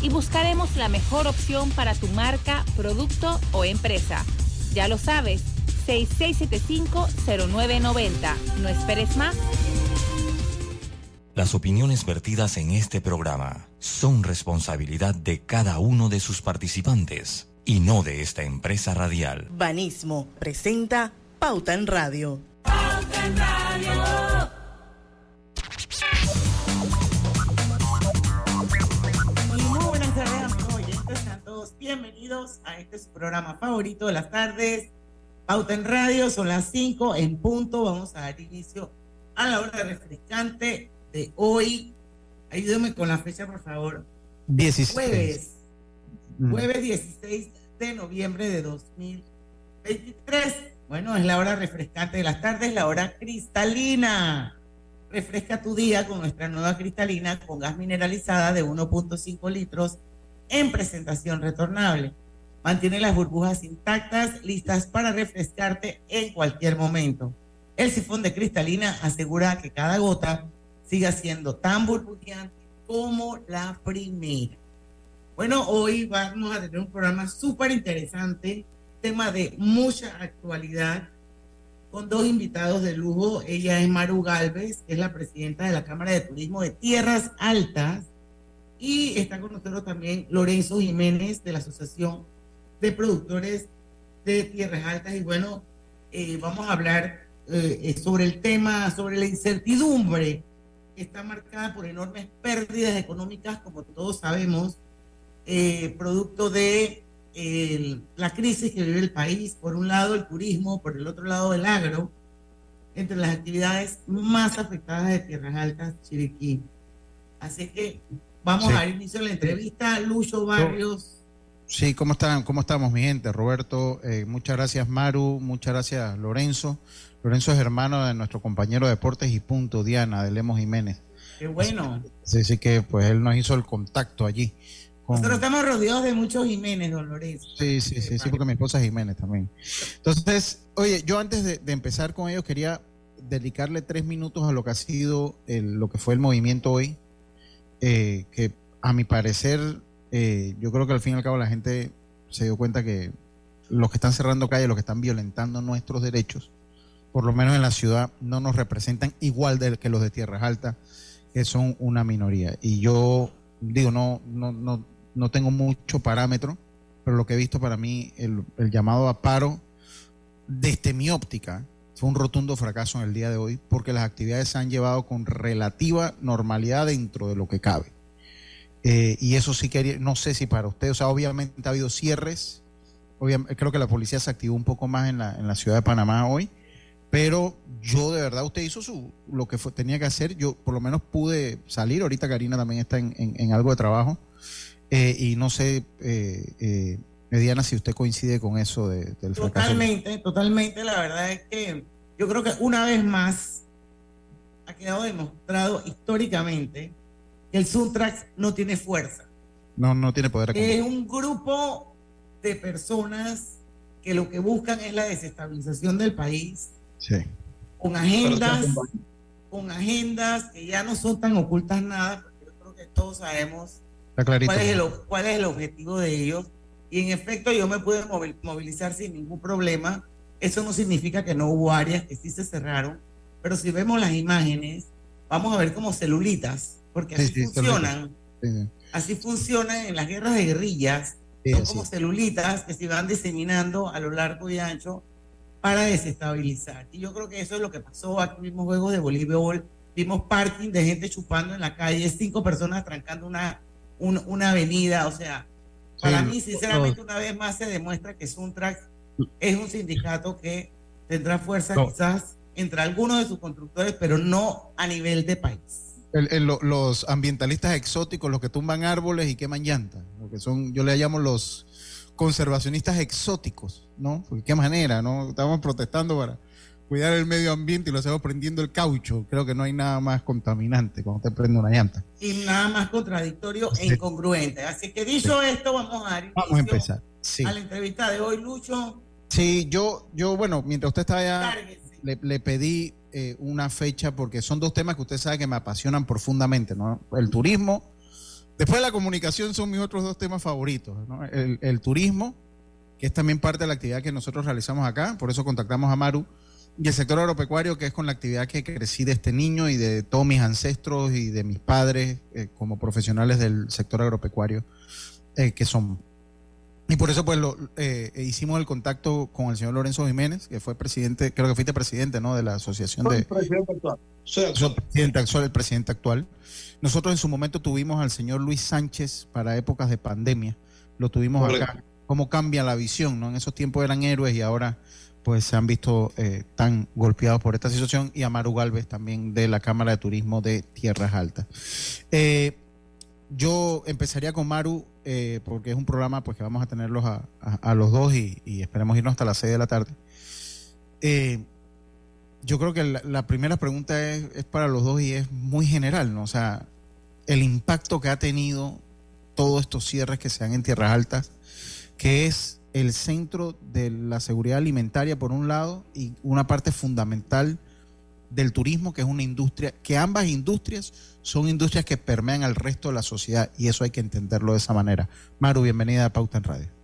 y buscaremos la mejor opción para tu marca, producto o empresa. Ya lo sabes, 6675-0990. No esperes más. Las opiniones vertidas en este programa son responsabilidad de cada uno de sus participantes y no de esta empresa radial. Banismo presenta Pauta en Radio. Pauta en Radio. Bienvenidos a este programa favorito de las tardes. Pauta en Radio, son las 5 en punto. Vamos a dar inicio a la hora refrescante de hoy. Ayúdame con la fecha, por favor. 16. Jueves. Jueves 16 de noviembre de 2023. Bueno, es la hora refrescante de las tardes, la hora cristalina. Refresca tu día con nuestra nueva cristalina con gas mineralizada de 1.5 litros en presentación retornable. Mantiene las burbujas intactas, listas para refrescarte en cualquier momento. El sifón de cristalina asegura que cada gota siga siendo tan burbujeante como la primera. Bueno, hoy vamos a tener un programa súper interesante, tema de mucha actualidad, con dos invitados de lujo. Ella es Maru Galvez, que es la presidenta de la Cámara de Turismo de Tierras Altas y está con nosotros también Lorenzo Jiménez de la Asociación de Productores de Tierras Altas. Y bueno, eh, vamos a hablar eh, sobre el tema, sobre la incertidumbre que está marcada por enormes pérdidas económicas, como todos sabemos, eh, producto de la crisis que vive el país. Por un lado el turismo, por el otro lado el agro, entre las actividades más afectadas de Tierras Altas, Chiriquí. Así que Vamos a inicio a la entrevista. Lucho Barrios. Sí, ¿cómo están? ¿Cómo estamos, mi gente? Roberto, eh, muchas gracias, Maru, muchas gracias, Lorenzo. Lorenzo es hermano de nuestro compañero de deportes y punto, Diana, de Lemos Jiménez. Qué bueno. Sí, sí, que pues él nos hizo el contacto allí. Nosotros estamos rodeados de muchos Jiménez, don Lorenzo. Sí, sí, sí, sí, porque mi esposa es Jiménez también. Entonces, oye, yo antes de, empezar con ellos quería dedicarle tres minutos a lo que ha sido lo que fue el movimiento hoy eh, que a mi parecer, eh, yo creo que al fin y al cabo la gente se dio cuenta que los que están cerrando calles, los que están violentando nuestros derechos, por lo menos en la ciudad, no nos representan igual de, que los de Tierras Altas, que son una minoría. Y yo digo, no, no, no, no tengo mucho parámetro, pero lo que he visto para mí, el, el llamado a paro, desde mi óptica, fue un rotundo fracaso en el día de hoy porque las actividades se han llevado con relativa normalidad dentro de lo que cabe. Eh, y eso sí quería, no sé si para usted, o sea, obviamente ha habido cierres, obviamente, creo que la policía se activó un poco más en la, en la ciudad de Panamá hoy, pero yo de verdad, usted hizo su, lo que tenía que hacer, yo por lo menos pude salir, ahorita Karina también está en, algo de trabajo, eh, y no sé, eh, Mediana, si usted coincide con eso de, del fracaso. Totalmente, totalmente. La verdad es que yo creo que una vez más ha quedado demostrado históricamente que el Suntrax no tiene fuerza. No, no tiene poder. Es un grupo de personas que lo que buscan es la desestabilización del país. Sí. Con agendas, con agendas que ya no son tan ocultas nada, porque yo creo que todos sabemos cuál es, el, cuál es el objetivo de ellos y en efecto yo me pude movilizar sin ningún problema. Eso no significa que no hubo áreas que sí se cerraron, pero si vemos las imágenes, vamos a ver como celulitas, porque así funcionan. Así funcionan en las guerras de guerrillas. son como celulitas que se van diseminando a lo largo y ancho para desestabilizar. Y yo creo que eso es lo que pasó. Aquí vimos juegos de voleibol, vimos parking de gente chupando en la calle, cinco personas trancando una, una avenida. O sea, para mí, sinceramente, una vez más se demuestra que Suntrax es un sindicato que tendrá fuerza quizás entre algunos de sus constructores, pero no a nivel de país. los ambientalistas exóticos, los que tumban árboles y queman llantas, lo que son, yo le llamo los conservacionistas exóticos, ¿no? Porque qué manera, ¿no? Estamos protestando para cuidar el medio ambiente y lo hacemos prendiendo el caucho. Creo que no hay nada más contaminante cuando usted prende una llanta. Y nada más contradictorio e incongruente. Así que dicho esto, vamos a Vamos a empezar. A la entrevista de hoy, Lucho. Sí, yo, yo bueno, mientras usted estaba allá, le, pedí eh, una fecha porque son dos temas que usted sabe que me apasionan profundamente, ¿no? El turismo Después de la comunicación son mis otros dos temas favoritos, el, turismo, que es también parte de la actividad que nosotros realizamos acá, por eso contactamos a Maru, y el sector agropecuario, que es con la actividad que crecí de este niño y de todos mis ancestros y de mis padres eh, como profesionales del sector agropecuario eh, que son. Y por eso pues lo, eh, hicimos el contacto con el señor Lorenzo Jiménez, que fue presidente, creo que fuiste presidente, ¿no? De la asociación de... Presidente actual. Soy presidente actual, el presidente actual. Nosotros en su momento tuvimos al señor Luis Sánchez para épocas de pandemia. Lo tuvimos acá. Cómo cambia la visión, ¿no? En esos tiempos eran héroes y ahora pues se han visto eh, tan golpeados por esta situación. Y Amaru Galvez también de la Cámara de Turismo de Tierras Altas. Eh, yo empezaría con Maru eh, porque es un programa pues que vamos a tenerlos a, los dos y, esperemos irnos hasta las 6 de la tarde. yo creo que la, primera pregunta es, es, para los dos y es muy general, ¿no? O sea, el impacto que ha tenido todos estos cierres que se dan en tierras altas, que es el centro de la seguridad alimentaria por un lado y una parte fundamental del turismo, que es una industria, que ambas industrias son industrias que permean al resto de la sociedad y eso hay que entenderlo de esa manera. Maru, bienvenida a Pauta en Radio.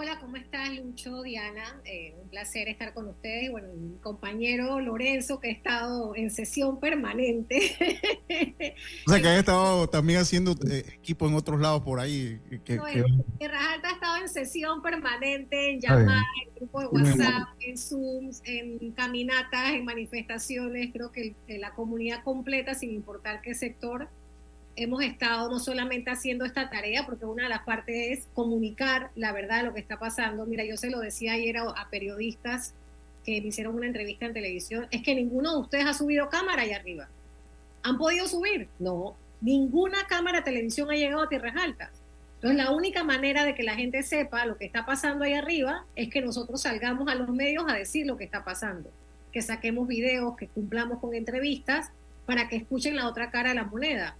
Hola, ¿cómo estás, Lucho, Diana? Eh, un placer estar con ustedes. Bueno, mi compañero Lorenzo, que ha estado en sesión permanente. o sea, que ha estado también haciendo eh, equipo en otros lados por ahí. Que, no, Alta ha estado en sesión permanente, en llamadas, en grupos de WhatsApp, en Zooms, en caminatas, en manifestaciones. Creo que la comunidad completa, sin importar qué sector, hemos estado no solamente haciendo esta tarea, porque una de las partes es comunicar la verdad de lo que está pasando. Mira, yo se lo decía ayer a, periodistas que me hicieron una entrevista en televisión, es que ninguno de ustedes ha subido cámara allá arriba. ¿Han podido subir? No, ninguna cámara de televisión ha llegado a tierras altas. Entonces, la única manera de que la gente sepa lo que está pasando ahí arriba es que nosotros salgamos a los medios a decir lo que está pasando, que saquemos videos, que cumplamos con entrevistas para que escuchen la otra cara de la moneda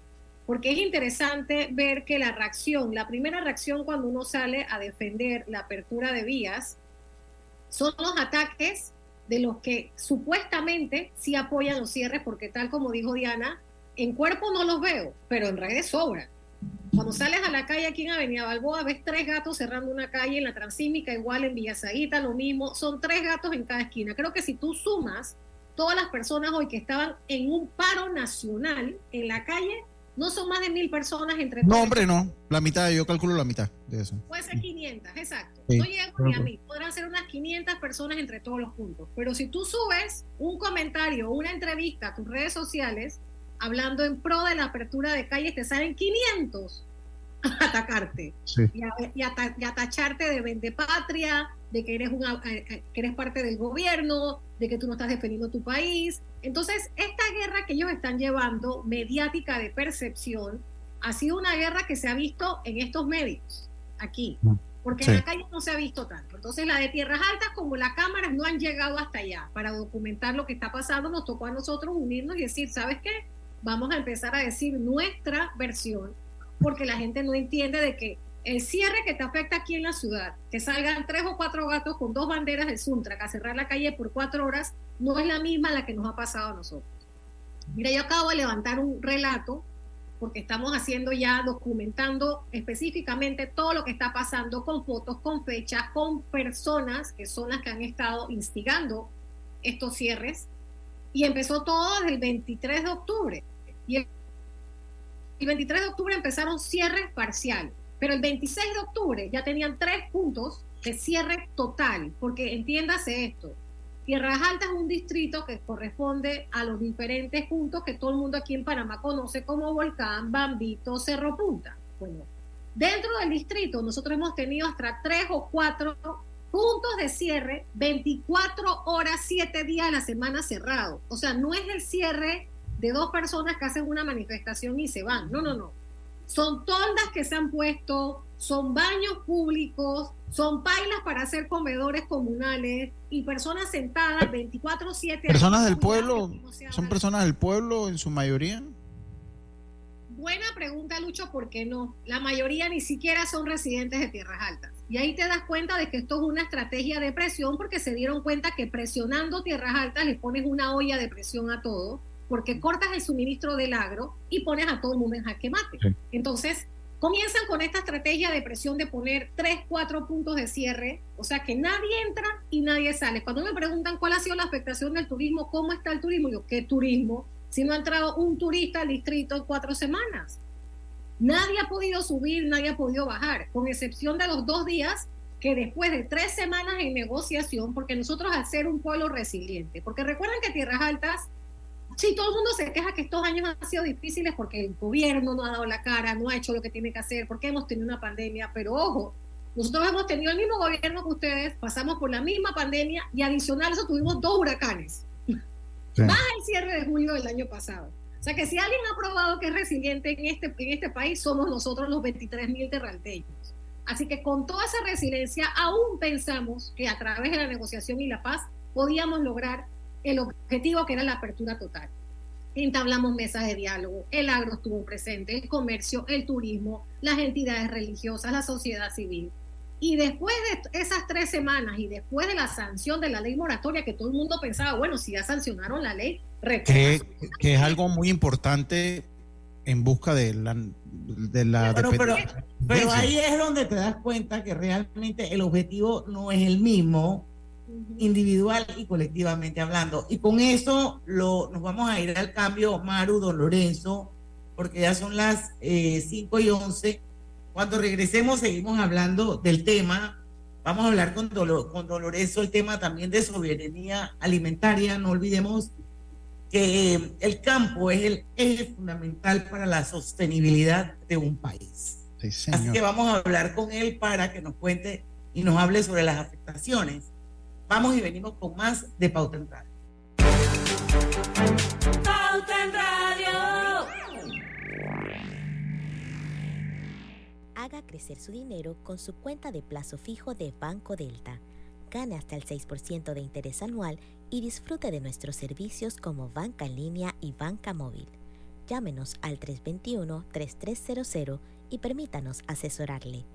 porque es interesante ver que la reacción, la primera reacción cuando uno sale a defender la apertura de vías, son los ataques de los que supuestamente sí apoyan los cierres, porque tal como dijo Diana, en cuerpo no los veo, pero en redes sobran. Cuando sales a la calle aquí en Avenida Balboa, ves tres gatos cerrando una calle, en la Transímica igual, en Villasaguita lo mismo, son tres gatos en cada esquina. Creo que si tú sumas todas las personas hoy que estaban en un paro nacional en la calle, no son más de mil personas entre No, hombre, no. La mitad, yo calculo la mitad de eso. Puede ser 500, exacto. no llego ni a. Podrán ser unas 500 personas entre todos los puntos. Pero si tú subes un comentario, una entrevista a tus redes sociales, hablando en pro de la apertura de calles, te salen 500 a atacarte y, a, tacharte de vendepatria, de que eres, una, eh, eh, que eres parte del gobierno, de que tú no estás defendiendo tu país. Entonces, esta guerra que ellos están llevando, mediática de percepción, ha sido una guerra que se ha visto en estos medios, aquí, mm. porque en la calle no se ha visto tanto. Entonces, la de Tierras Altas, como las cámaras no han llegado hasta allá para documentar lo que está pasando, nos tocó a nosotros unirnos y decir, ¿sabes qué? Vamos a empezar a decir nuestra versión, porque la gente no entiende de que el cierre que te afecta aquí en la ciudad, que salgan tres o cuatro gatos con dos banderas de Suntrack a cerrar la calle por cuatro horas, no es la misma la que nos ha pasado a nosotros. Mira, yo acabo de levantar un relato porque estamos haciendo ya, documentando específicamente todo lo que está pasando con fotos, con fechas, con personas que son las que han estado instigando estos cierres. Y empezó todo desde el 23 de octubre. Y el, el 23 de octubre empezaron cierres parciales. Pero el 26 de octubre ya tenían tres puntos de cierre total, porque entiéndase esto, Tierras Altas es un distrito que corresponde a los diferentes puntos que todo el mundo aquí en Panamá conoce como Volcán, Bambito, Cerro Punta. Bueno, dentro del distrito nosotros hemos tenido hasta tres o cuatro puntos de cierre, 24 horas, 7 días a la semana cerrado. O sea, no es el cierre de dos personas que hacen una manifestación y se van. No, no, no. Son toldas que se han puesto, son baños públicos, son pailas para hacer comedores comunales y personas sentadas 24/7. ¿Personas del pueblo? ¿Son personas del pueblo en su mayoría? Buena pregunta, Lucho, ¿por qué no? La mayoría ni siquiera son residentes de tierras altas. Y ahí te das cuenta de que esto es una estrategia de presión porque se dieron cuenta que presionando tierras altas les pones una olla de presión a todo porque cortas el suministro del agro y pones a todo el mundo en jaque mate. Entonces, comienzan con esta estrategia de presión de poner tres, cuatro puntos de cierre, o sea que nadie entra y nadie sale. Cuando me preguntan cuál ha sido la afectación del turismo, cómo está el turismo, yo, ¿qué turismo? Si no ha entrado un turista al distrito en cuatro semanas. Nadie ha podido subir, nadie ha podido bajar, con excepción de los dos días que después de tres semanas en negociación, porque nosotros al ser un pueblo resiliente, porque recuerden que Tierras Altas, sí, todo el mundo se queja que estos años han sido difíciles porque el gobierno no ha dado la cara, no ha hecho lo que tiene que hacer, porque hemos tenido una pandemia, pero ojo, nosotros hemos tenido el mismo gobierno que ustedes, pasamos por la misma pandemia y adicional a eso tuvimos dos huracanes, más el cierre de julio del año pasado. O sea que si alguien ha probado que es resiliente en este, en este país, somos nosotros los 23 mil terralteños. Así que con toda esa resiliencia, aún pensamos que a través de la negociación y la paz podíamos lograr el objetivo que era la apertura total. Entablamos mesas de diálogo, el agro estuvo presente, el comercio, el turismo, las entidades religiosas, la sociedad civil. Y después de esas tres semanas y después de la sanción de la ley moratoria, que todo el mundo pensaba, bueno, si ya sancionaron la ley, que, que es algo muy importante en busca de la, de la pero, pero, ahí es donde te das cuenta que realmente el objetivo no es el mismo individual y colectivamente hablando. Y con eso lo, nos vamos a ir al cambio, Maru, don Lorenzo, porque ya son las eh, 5 y 11. Cuando regresemos seguimos hablando del tema. Vamos a hablar con, con don Lorenzo el tema también de soberanía alimentaria. No olvidemos que el campo es el eje fundamental para la sostenibilidad de un país. Así que vamos a hablar con él para que nos cuente y nos hable sobre las afectaciones. Vamos y venimos con más de Pauta en Radio. Pauta en Radio. Haga crecer su dinero con su cuenta de plazo fijo de Banco Delta. Gane hasta el 6% de interés anual y disfrute de nuestros servicios como banca en línea y banca móvil. Llámenos al 321-3300 y permítanos asesorarle.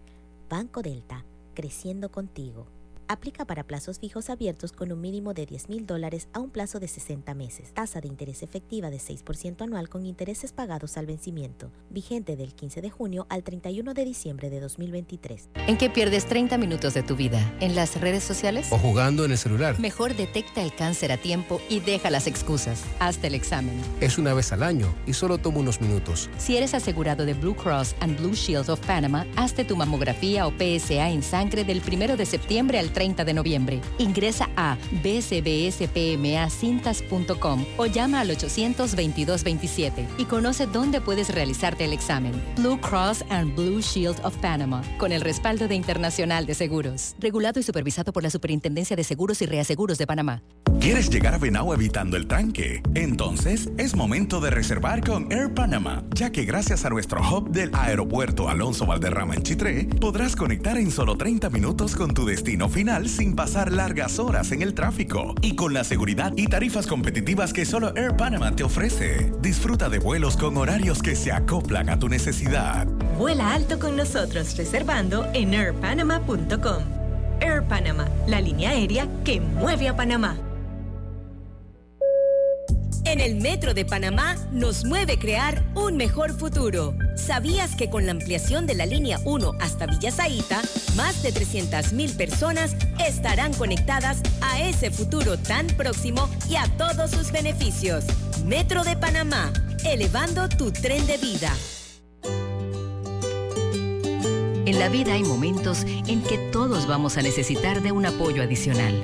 Banco Delta, creciendo contigo. Aplica para plazos fijos abiertos con un mínimo de 10 mil dólares a un plazo de 60 meses. Tasa de interés efectiva de 6% anual con intereses pagados al vencimiento. Vigente del 15 de junio al 31 de diciembre de 2023. ¿En qué pierdes 30 minutos de tu vida? ¿En las redes sociales? ¿O jugando en el celular? Mejor detecta el cáncer a tiempo y deja las excusas. Hazte el examen. Es una vez al año y solo toma unos minutos. Si eres asegurado de Blue Cross and Blue Shield of Panama, hazte tu mamografía o PSA en sangre del 1 de septiembre al 30 de noviembre. Ingresa a bcbspmacintas.com o llama al 822-27 y conoce dónde puedes realizarte el examen. Blue Cross and Blue Shield of Panama, con el respaldo de Internacional de Seguros. Regulado y supervisado por la Superintendencia de Seguros y Reaseguros de Panamá. ¿Quieres llegar a Venao evitando el tranque? Entonces es momento de reservar con Air Panama, ya que gracias a nuestro hub del aeropuerto Alonso Valderrama en Chitré, podrás conectar en solo 30 minutos con tu destino final sin pasar largas horas en el tráfico y con la seguridad y tarifas competitivas que solo Air Panama te ofrece. Disfruta de vuelos con horarios que se acoplan a tu necesidad. Vuela alto con nosotros reservando en airpanama.com. Air Panama, la línea aérea que mueve a Panamá. En el Metro de Panamá nos mueve crear un mejor futuro. ¿Sabías que con la ampliación de la línea 1 hasta Villa Zaita, más de 300.000 personas estarán conectadas a ese futuro tan próximo y a todos sus beneficios? Metro de Panamá, elevando tu tren de vida. En la vida hay momentos en que todos vamos a necesitar de un apoyo adicional.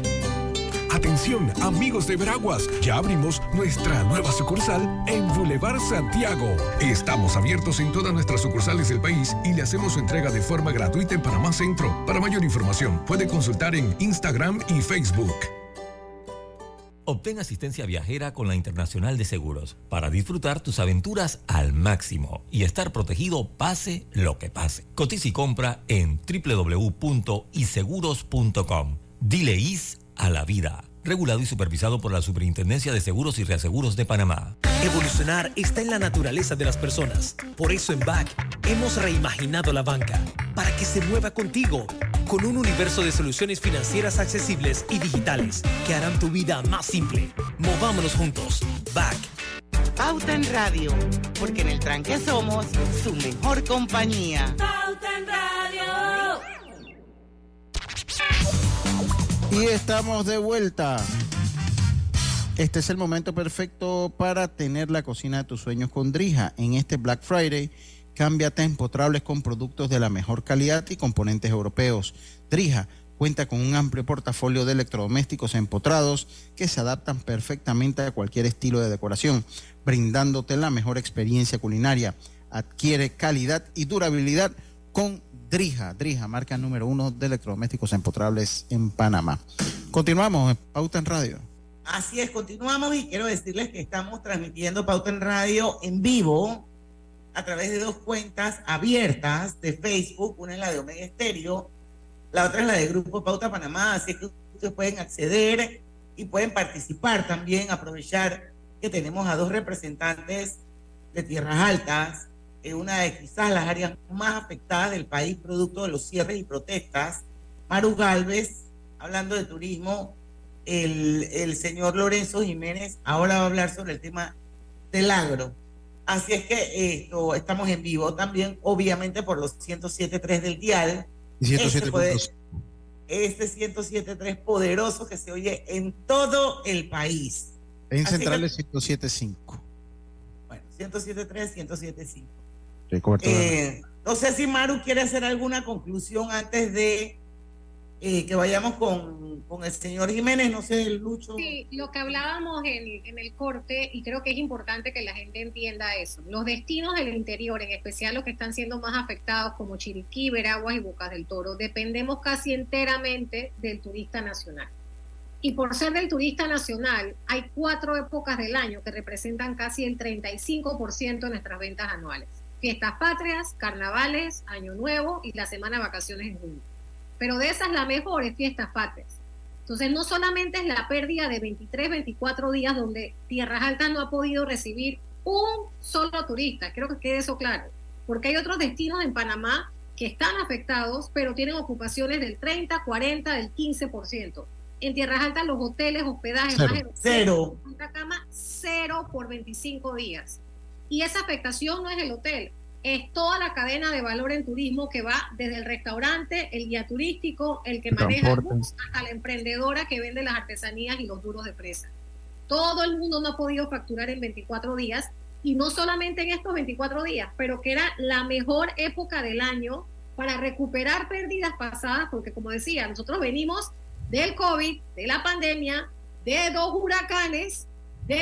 Atención, amigos de Veraguas, ya abrimos nuestra nueva sucursal en Boulevard Santiago. Estamos abiertos en todas nuestras sucursales del país y le hacemos su entrega de forma gratuita en Panamá Centro. Para mayor información, puede consultar en Instagram y Facebook. Obtén asistencia viajera con la Internacional de Seguros para disfrutar tus aventuras al máximo y estar protegido pase lo que pase. Cotiza y compra en www.iseguros.com. Dile IS a la vida regulado y supervisado por la Superintendencia de Seguros y Reaseguros de Panamá. Evolucionar está en la naturaleza de las personas. Por eso en BAC hemos reimaginado la banca para que se mueva contigo, con un universo de soluciones financieras accesibles y digitales que harán tu vida más simple. Movámonos juntos. BAC. Pauta en Radio, porque en el tranque somos su mejor compañía. Pauta en Radio. Y estamos de vuelta. Este es el momento perfecto para tener la cocina de tus sueños con Drija. En este Black Friday, cámbiate empotrables con productos de la mejor calidad y componentes europeos. Drija cuenta con un amplio portafolio de electrodomésticos empotrados que se adaptan perfectamente a cualquier estilo de decoración, brindándote la mejor experiencia culinaria. Adquiere calidad y durabilidad con Drija, Drija, marca número uno de electrodomésticos empotrables en Panamá. Continuamos, Pauta en Radio. Así es, continuamos y quiero decirles que estamos transmitiendo Pauta en Radio en vivo a través de dos cuentas abiertas de Facebook, una es la de Omega Estéreo, la otra es la de Grupo Pauta Panamá, así que ustedes pueden acceder y pueden participar también, aprovechar que tenemos a dos representantes de Tierras Altas, en una de quizás las áreas más afectadas del país producto de los cierres y protestas. Maru Galvez, hablando de turismo, el, el señor Lorenzo Jiménez ahora va a hablar sobre el tema del agro. Así es que esto, estamos en vivo también, obviamente por los 107.3 del dial. Este, puede- este 107.3 poderoso que se oye en todo el país. En Así que- Centrales 1075. 107.3, 107.5. de cobertura. Eh, no sé si Maru quiere hacer alguna conclusión antes de eh, que vayamos con, con el señor Jiménez, no sé, Lucho. Sí, lo que hablábamos en, en el corte, y creo que es importante que la gente entienda eso. Los destinos del interior, en especial los que están siendo más afectados, como Chiriquí, Veraguas y Bocas del Toro, dependemos casi enteramente del turista nacional. Y por ser del turista nacional, hay cuatro épocas del año que representan casi el 35% de nuestras ventas anuales. Fiestas patrias, carnavales, Año Nuevo y la semana de vacaciones en junio. Pero de esas la mejor es Fiestas patrias. Entonces no solamente es la pérdida de 23, 24 días donde Tierras Altas no ha podido recibir un solo turista, creo que quede eso claro, porque hay otros destinos en Panamá que están afectados, pero tienen ocupaciones del 30, 40, del 15%. En Tierras Altas los hoteles, hospedajes, Cero. más de Cero. 50 camas, cero por 25 días. Y esa afectación no es el hotel, es toda la cadena de valor en turismo que va desde el restaurante, el guía turístico, el que maneja el bus, hasta la emprendedora que vende las artesanías y los duros de presa. Todo el mundo no ha podido facturar en 24 días y no solamente en estos 24 días, pero que era la mejor época del año para recuperar pérdidas pasadas, porque como decía, nosotros venimos del COVID, de la pandemia, de dos huracanes, de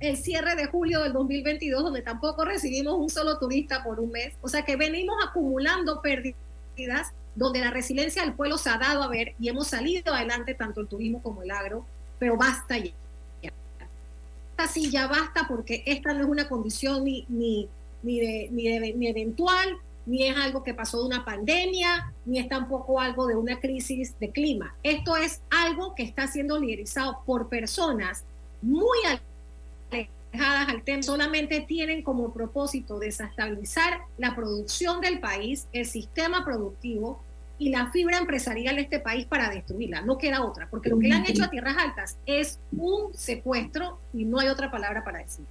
el cierre de julio del 2022, donde tampoco recibimos un solo turista por un mes. O sea que venimos acumulando pérdidas donde la resiliencia del pueblo se ha dado a ver y hemos salido adelante tanto el turismo como el agro, pero basta ya. Esta sí ya basta porque esta no es una condición ni, ni, ni, de, ni, de- ni eventual, ni es algo que pasó de una pandemia, ni es tampoco algo de una crisis de clima. Esto es algo que está siendo liderizado por personas muy alejadas al tema, solamente tienen como propósito desestabilizar la producción del país, el sistema productivo y la fibra empresarial de este país para destruirla. No queda otra, porque lo que le han hecho a Tierras Altas es un secuestro y no hay otra palabra para decir.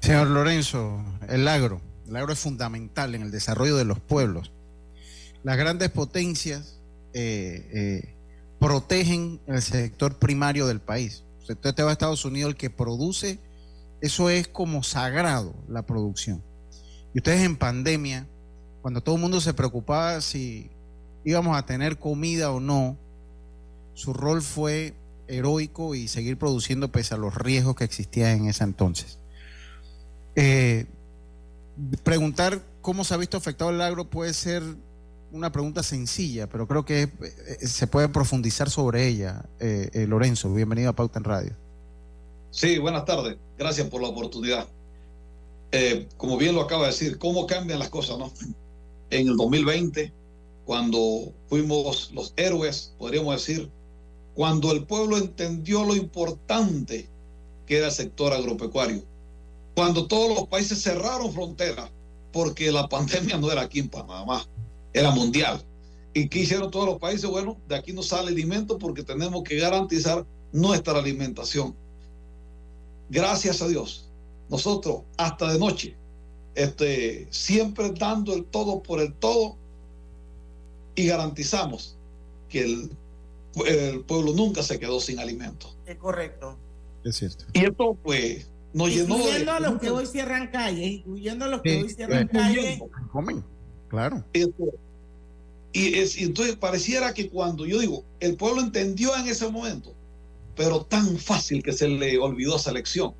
Señor Lorenzo, el agro. El agro es fundamental en el desarrollo de los pueblos. Las grandes potencias eh, eh, protegen el sector primario del país. Usted usted va a Estados Unidos, el que produce, eso es como sagrado, la producción. Y ustedes en pandemia, cuando todo el mundo se preocupaba si íbamos a tener comida o no, su rol fue heroico y seguir produciendo pese a los riesgos que existían en ese entonces. Eh, preguntar cómo se ha visto afectado el agro puede ser una pregunta sencilla, pero creo que eh, se puede profundizar sobre ella. Eh, eh, Lorenzo, bienvenido a Pauta en Radio. Sí, buenas tardes. Gracias por la oportunidad. Como bien lo acaba de decir, cómo cambian las cosas, ¿no? En el 2020, cuando fuimos los héroes, podríamos decir, cuando el pueblo entendió lo importante que era el sector agropecuario, cuando todos los países cerraron fronteras, porque la pandemia no era aquí en Panamá, era mundial. ¿Y qué hicieron todos los países? Bueno, de aquí no sale alimento porque tenemos que garantizar nuestra alimentación. Gracias a Dios, nosotros hasta de noche, este, siempre dando el todo por el todo y garantizamos que el, el pueblo nunca se quedó sin alimento. Es correcto. Es cierto. Y esto, pues, nos llenó de. Incluyendo a los que hoy cierran calles, incluyendo a los que hoy cierran calles. Comen, claro. Y, es, entonces pareciera que cuando yo digo, el pueblo entendió en ese momento, pero tan fácil que se le olvidó esa lección.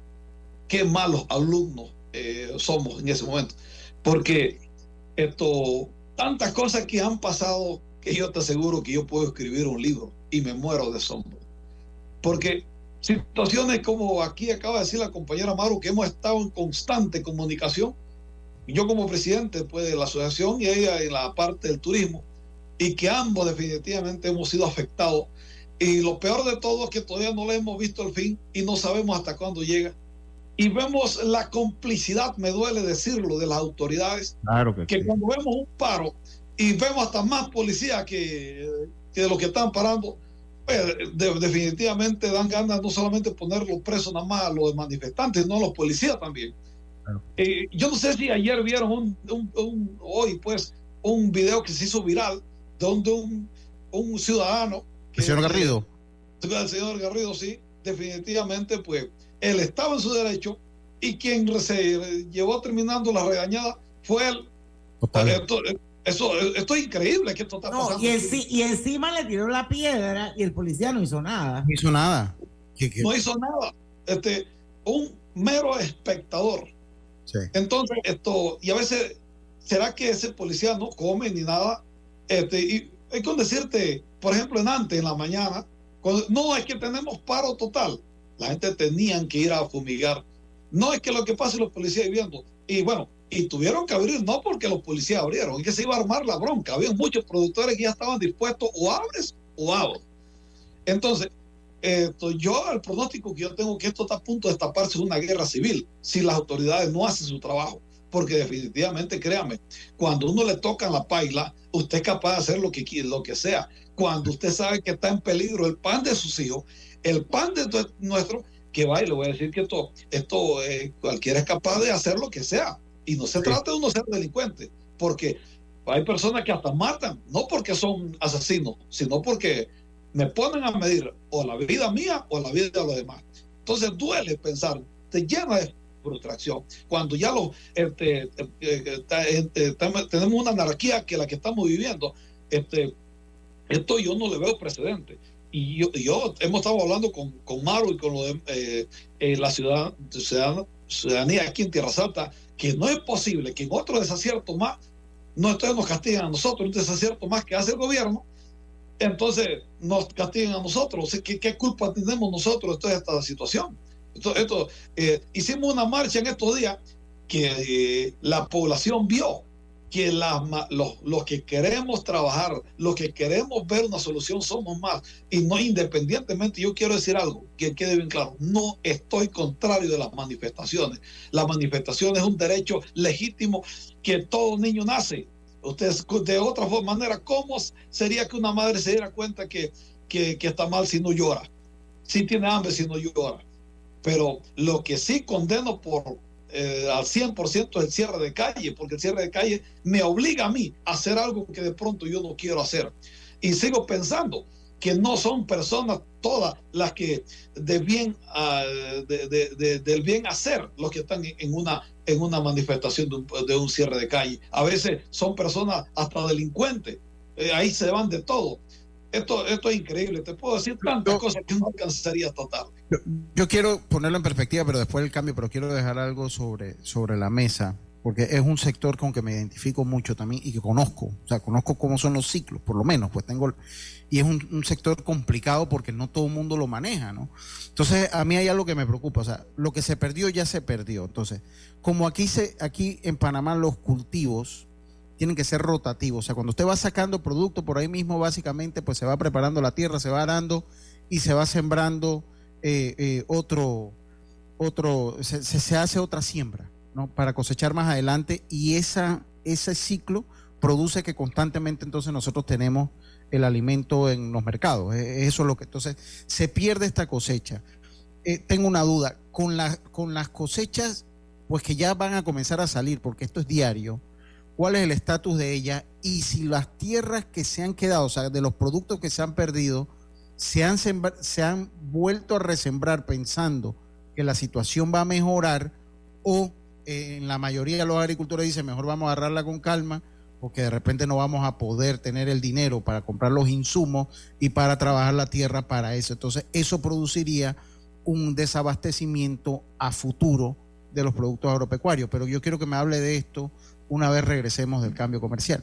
Qué malos alumnos eh, somos en ese momento. Porque esto, tantas cosas que han pasado que yo te aseguro que yo puedo escribir un libro y me muero de asombro. Porque situaciones como aquí acaba de decir la compañera Maru, que hemos estado en constante comunicación, yo como presidente pues, de la asociación y ella en la parte del turismo, y que ambos definitivamente hemos sido afectados. Y lo peor de todo es que todavía no le hemos visto el fin y no sabemos hasta cuándo llega. Y vemos la complicidad, me duele decirlo, de las autoridades, claro que, que cuando vemos un paro y vemos hasta más policías que, que de los que están parando, pues, de, definitivamente dan ganas no solamente ponerlos presos nada más a los manifestantes, no a los policías también. Eh, yo no sé si ayer vieron un, un, un, hoy pues un video que se hizo viral donde un, un ciudadano el señor Garrido. El señor Garrido sí definitivamente pues él estaba en su derecho y quien se llevó terminando la regañada fue él. Total. Esto, eso, esto es increíble que esto está no, pasando y, enci y, encima le tiró la piedra y el policía no hizo nada. No hizo nada. ¿Qué, qué? no hizo nada. Este un mero espectador entonces esto y a veces será que ese policía no come ni nada este, y hay que decirte, por ejemplo, en antes, en la mañana, cuando, no es que tenemos paro total, la gente tenían que ir a fumigar. No es que lo que pase los policías viviendo. Y bueno, y tuvieron que abrir, no porque los policías abrieron, es que se iba a armar la bronca. Había muchos productores que ya estaban dispuestos, o abres o abro. Entonces, esto, yo el pronóstico que yo tengo que esto está a punto de destaparse una guerra civil si las autoridades no hacen su trabajo porque definitivamente, créame, cuando uno le toca la paila, usted es capaz de hacer lo que, lo que sea. Cuando usted sabe que está en peligro el pan de sus hijos, el pan de nuestro, que va y le voy a decir que esto, esto eh, cualquiera es capaz de hacer lo que sea. Y no se trata de uno ser delincuente, porque hay personas que hasta matan, no porque son asesinos, sino porque me ponen a medir o la vida mía o la vida de los demás. Entonces duele pensar, te llena de frustración. Cuando ya lo, este, este, tenemos una anarquía que la que estamos viviendo, este, esto yo no le veo precedente. Y yo, yo hemos estado hablando con, con Maru y con lo de, eh, eh, la ciudad, ciudad, ciudadanía aquí en Tierra Salta, que no es posible que en otro desacierto más, no nos castiguen a nosotros, un desacierto más que hace el gobierno, entonces nos castiguen a nosotros. ¿Qué, qué culpa tenemos nosotros de toda esta situación? Esto, eh, hicimos una marcha en estos días que eh, la población vio que los, los, que queremos trabajar, los que queremos ver una solución somos más. Y no independientemente, yo quiero decir algo que quede bien claro, no estoy contrario de las manifestaciones. La manifestación es un derecho legítimo que todo niño nace. Ustedes, de otra manera, ¿cómo sería que una madre se diera cuenta que, que, está mal si no llora? Si tiene hambre, si no llora pero lo que sí condeno por eh, al 100% el cierre de calle, porque el cierre de calle me obliga a mí a hacer algo que de pronto yo no quiero hacer. Y sigo pensando que no son personas todas las que de bien, de, del bien hacer los que están en una, en una manifestación de un, de un cierre de calle. A veces son personas hasta delincuentes. Eh, ahí se van de todo. Esto, esto es increíble. Te puedo decir tantas yo, cosas que no alcanzaría. Yo, yo, quiero ponerlo en perspectiva, pero después del cambio, pero quiero dejar algo sobre, sobre la mesa. Porque es un sector con que me identifico mucho también y que conozco, o sea, conozco cómo son los ciclos, por lo menos, pues tengo, y es un, sector complicado porque no todo el mundo lo maneja, ¿no? Entonces, a mí hay algo que me preocupa, o sea, lo que se perdió ya se perdió, entonces, como aquí, se, aquí en Panamá los cultivos tienen que ser rotativos, o sea, cuando usted va sacando producto por ahí mismo, básicamente, pues se va preparando la tierra, se va dando y se va sembrando eh, eh, otro, otro, se, se hace otra siembra para cosechar más adelante y esa, ese ciclo produce que constantemente entonces nosotros tenemos el alimento en los mercados. E, eso es lo que entonces se pierde esta cosecha. Eh, tengo una duda, con, la, con las cosechas, pues que ya van a comenzar a salir, porque esto es diario, ¿cuál es el estatus de ella? Y si las tierras que se han quedado, o sea, de los productos que se han perdido, se han, se han vuelto a resembrar pensando que la situación va a mejorar o en la mayoría de los agricultores dicen, mejor vamos a agarrarla con calma, porque de repente no vamos a poder tener el dinero para comprar los insumos y para trabajar la tierra para eso. Entonces, eso produciría un desabastecimiento a futuro de los productos agropecuarios. Pero yo quiero que me hable de esto una vez regresemos del cambio comercial.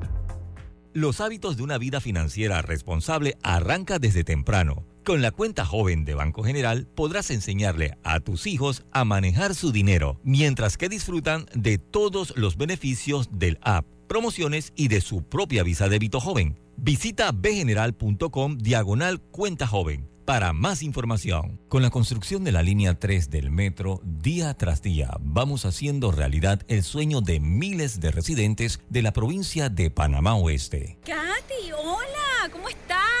Los hábitos de una vida financiera responsable arranca desde temprano. Con la cuenta joven de Banco General podrás enseñarle a tus hijos a manejar su dinero, mientras que disfrutan de todos los beneficios del app, promociones y de su propia visa débito joven. Visita bgeneral.com diagonal cuenta joven para más información. Con la construcción de la línea 3 del metro, día tras día vamos haciendo realidad el sueño de miles de residentes de la provincia de Panamá Oeste. Katy, hola, ¿cómo estás?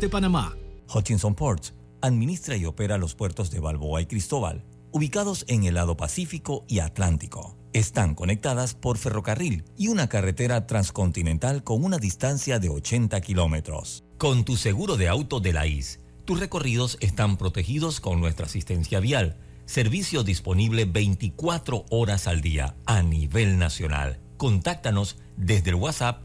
de Panamá. Hutchinson Ports administra y opera los puertos de Balboa y Cristóbal, ubicados en el lado Pacífico y Atlántico. Están conectadas por ferrocarril y una carretera transcontinental con una distancia de 80 kilómetros. Con tu seguro de auto de la IS, tus recorridos están protegidos con nuestra asistencia vial Servicio disponible 24 horas al día a nivel nacional. Contáctanos desde el WhatsApp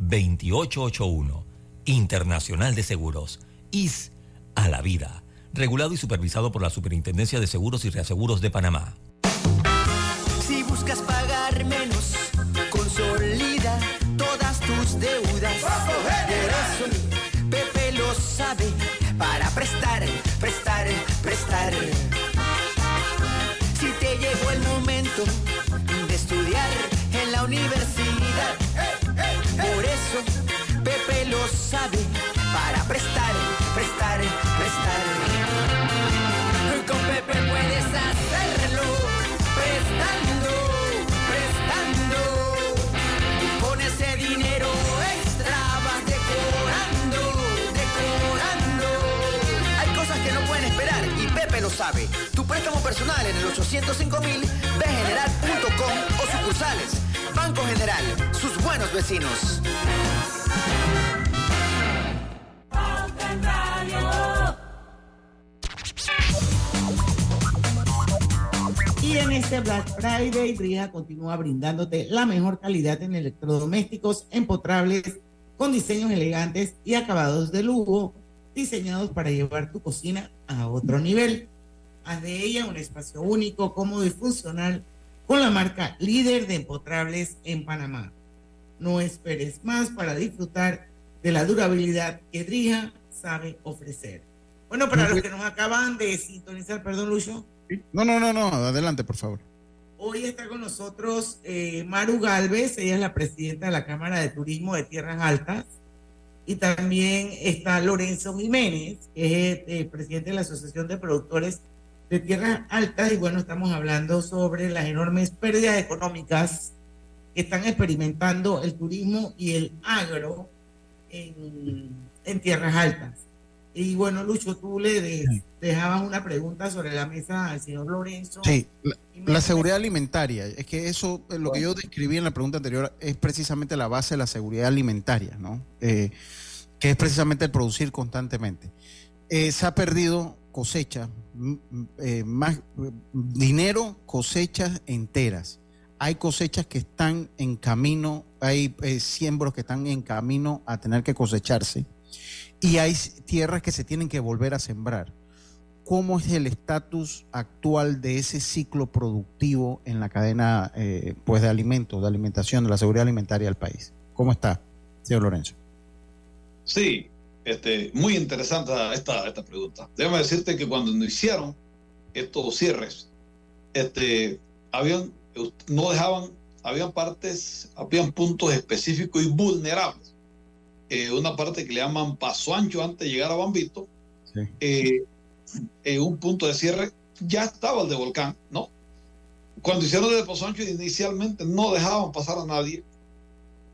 6666-2881. Internacional de Seguros. IS a la vida. Regulado y supervisado por la Superintendencia de Seguros y Reaseguros de Panamá. Si buscas pagar menos, para prestar, prestar, prestar. Y Con Pepe puedes hacerlo, prestando, prestando. Y con ese dinero extra vas decorando, decorando. Hay cosas que no pueden esperar y Pepe lo sabe. Tu préstamo personal en el 805 mil de general.com o sucursales. Banco General, sus buenos vecinos. Y en este Black Friday, Brija continúa brindándote la mejor calidad en electrodomésticos empotrables con diseños elegantes y acabados de lujo, diseñados para llevar tu cocina a otro nivel. Haz de ella un espacio único, cómodo y funcional con la marca líder de empotrables en Panamá. No esperes más para disfrutar de la durabilidad que Drija sabe ofrecer. Bueno, para los que nos acaban de sintonizar, perdón, Lucho. No, no, no, no, adelante, por favor. Hoy está con nosotros eh, Maru Galvez, ella es la presidenta de la Cámara de Turismo de Tierras Altas. Y también está Lorenzo Jiménez, que es el presidente de la Asociación de Productores de Tierras Altas. Y bueno, estamos hablando sobre las enormes pérdidas económicas que están experimentando el turismo y el agro en, en Tierras Altas. Y bueno, Lucho, tú le dejabas una pregunta sobre la mesa al señor Lorenzo. Sí, la, seguridad alimentaria. Es que eso, lo que yo describí en la pregunta anterior, es precisamente la base de la seguridad alimentaria, ¿no? Eh, que es precisamente el producir constantemente. Eh, se ha perdido cosecha, eh, más dinero, cosechas enteras. Hay cosechas que están en camino, hay siembros que están en camino a tener que cosecharse y hay tierras que se tienen que volver a sembrar. ¿Cómo es el estatus actual de ese ciclo productivo en la cadena eh, pues de alimentos, de alimentación, de la seguridad alimentaria del país? ¿Cómo está, señor Lorenzo? Sí, este, muy interesante esta, esta pregunta. Déjame decirte que cuando iniciaron estos cierres, este, habían, no dejaban, habían partes, habían puntos específicos y vulnerables eh, una parte que le llaman Paso Ancho antes de llegar a Bambito, eh, eh, un punto de cierre, ya estaba el de Volcán, ¿no? Cuando hicieron el de Paso Ancho inicialmente no dejaban pasar a nadie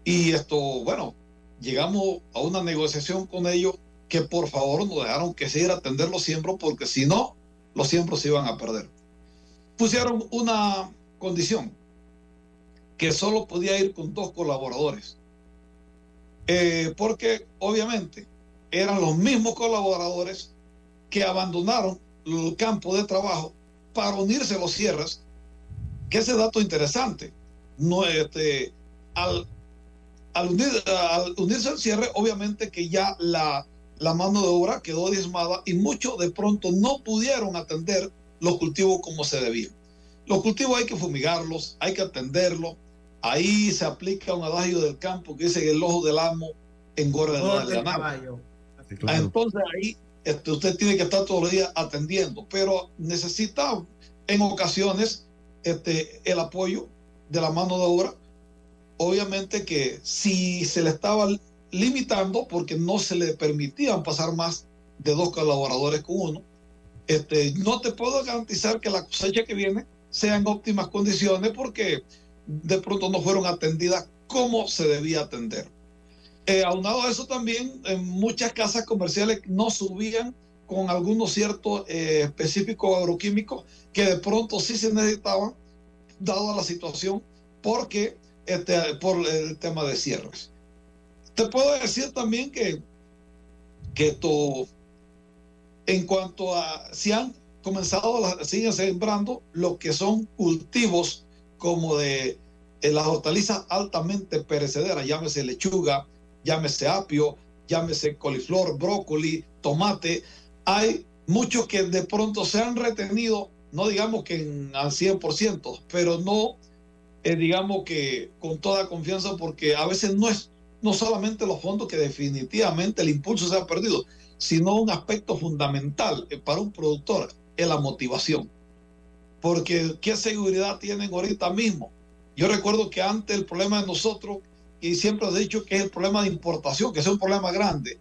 y esto, bueno, llegamos a una negociación con ellos que por favor nos dejaron que se a atender los siembros porque si no, los siembros se iban a perder. Pusieron una condición que solo podía ir con dos colaboradores eh, porque obviamente eran los mismos colaboradores que abandonaron el campo de trabajo para unirse a los cierres, que ese dato interesante. No, este, al, al, unirse al cierre, obviamente que ya la, la mano de obra quedó diezmada y muchos de pronto no pudieron atender los cultivos como se debían. Los cultivos hay que fumigarlos, hay que atenderlos, Ahí se aplica un adagio del campo que dice que el ojo del amo engorda el caballo. Ah, entonces ahí este, usted tiene que estar todos los días atendiendo, pero necesita en ocasiones este, el apoyo de la mano de obra. Obviamente que si se le estaba limitando porque no se le permitían pasar más de dos colaboradores con uno, este, no te puedo garantizar que la cosecha que viene sea en óptimas condiciones porque de pronto no fueron atendidas como se debía atender. Eh, aunado a eso también, muchas casas comerciales no subían con algunos ciertos eh, específicos agroquímicos que de pronto sí se necesitaban, dado la situación, porque este, por el tema de cierres. Te puedo decir también que, que esto, en cuanto a si han comenzado, siguen sembrando lo que son cultivos como de las hortalizas altamente perecederas, llámese lechuga, llámese apio, llámese coliflor, brócoli, tomate. Hay muchos que de pronto se han retenido, no digamos que en, al 100%, pero no eh, digamos que con toda confianza, porque a veces no es no solamente los fondos que definitivamente el impulso se ha perdido, sino un aspecto fundamental eh, para un productor es la motivación porque ¿qué seguridad tienen ahorita mismo? Yo recuerdo que antes el problema de nosotros, y siempre he dicho que es el problema de importación, que es un problema grande,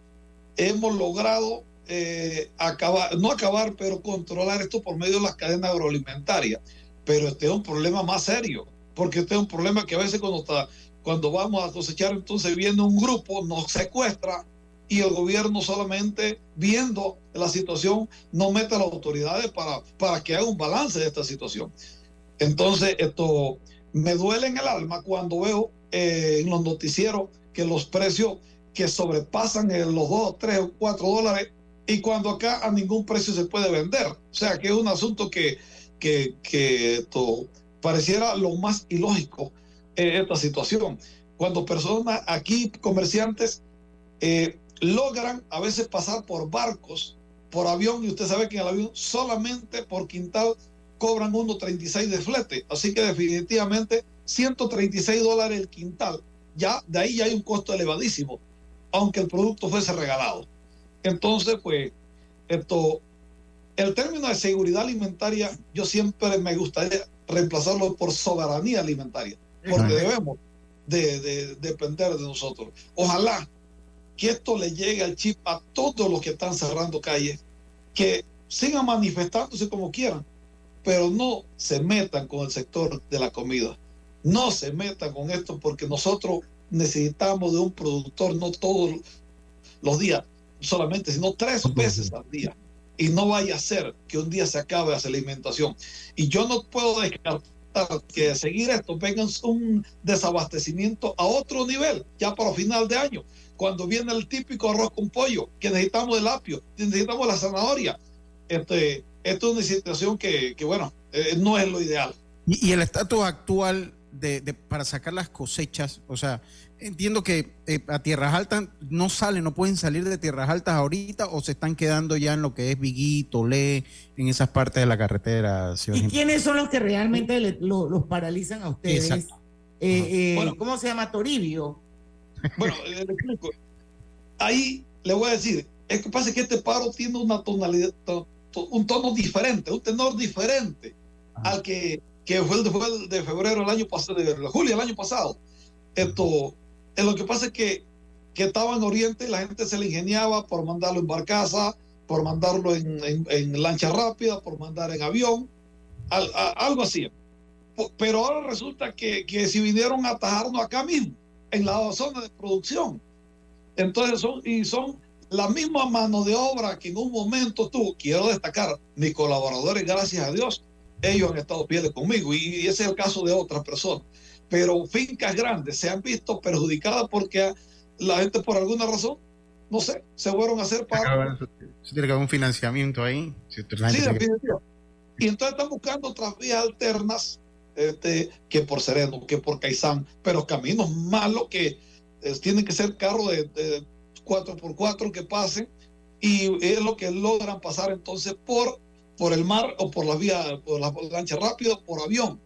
hemos logrado eh, acabar, no acabar, pero controlar esto por medio de las cadenas agroalimentarias. Pero este es un problema más serio, porque este es un problema que a veces cuando, está, cuando vamos a cosechar, entonces viene un grupo, nos secuestra y el gobierno solamente viendo la situación no mete a las autoridades para, para que haga un balance de esta situación. Entonces, esto me duele en el alma cuando veo eh, en los noticieros que los precios que sobrepasan los 2, 3 o 4 dólares y cuando acá a ningún precio se puede vender. O sea, que es un asunto que, que, que esto pareciera lo más ilógico en esta situación. Cuando personas aquí, comerciantes, eh, logran a veces pasar por barcos, por avión, y usted sabe que en el avión solamente por quintal cobran 1.36 de flete. Así que definitivamente 136 dólares el quintal. Ya de ahí ya hay un costo elevadísimo, aunque el producto fuese regalado. Entonces, pues, esto, el término de seguridad alimentaria, yo siempre me gustaría reemplazarlo por soberanía alimentaria, porque debemos de, de, depender de nosotros. Ojalá que esto le llegue al chip a todos los que están cerrando calles, que sigan manifestándose como quieran, pero no se metan con el sector de la comida. No se metan con esto porque nosotros necesitamos de un productor no todos los días solamente, sino tres veces al día. Y no vaya a ser que un día se acabe esa alimentación. Y yo no puedo descartar que seguir esto venga un desabastecimiento a otro nivel, ya para final de año cuando viene el típico arroz con pollo, que necesitamos el apio, necesitamos la zanahoria. Este, esto es una situación que, que bueno, eh, no es lo ideal. Y, el estatus actual de, para sacar las cosechas, o sea, entiendo que eh, a tierras altas no salen, no pueden salir de tierras altas ahorita o se están quedando ya en lo que es Viguito, Le, en esas partes de la carretera. ¿Y quiénes son los que realmente los paralizan a ustedes? Eh, bueno, ¿Cómo se llama? Toribio. Bueno, le explico. Ahí le voy a decir, es que pasa que este paro tiene una tonalidad, un tono diferente, un tenor diferente al que, que fue, el de, fue el de febrero del año pasado, de julio del año pasado. Esto, es lo que pasa es que, que estaba en Oriente y la gente se le ingeniaba por mandarlo en barcaza, por mandarlo en, en, lancha rápida, por mandar en avión, algo así. Pero ahora resulta que, que si vinieron a atajarnos acá mismo, en la zona de producción. Entonces son, y son la misma mano de obra que en un momento tú, quiero destacar, mis colaboradores, gracias a Dios, ellos han estado fieles conmigo y ese es el caso de otras personas. Pero fincas grandes se han visto perjudicadas porque la gente por alguna razón, no sé, se fueron a hacer para... tiene que haber un financiamiento ahí. sí, Y entonces están buscando otras vías alternas este, que por Sereno, que por Caizán, pero caminos malos que eh, tienen que ser carros de, 4x4 que pasen y es lo que logran pasar entonces por, por el mar o por la vía, por la lancha rápida, por avión.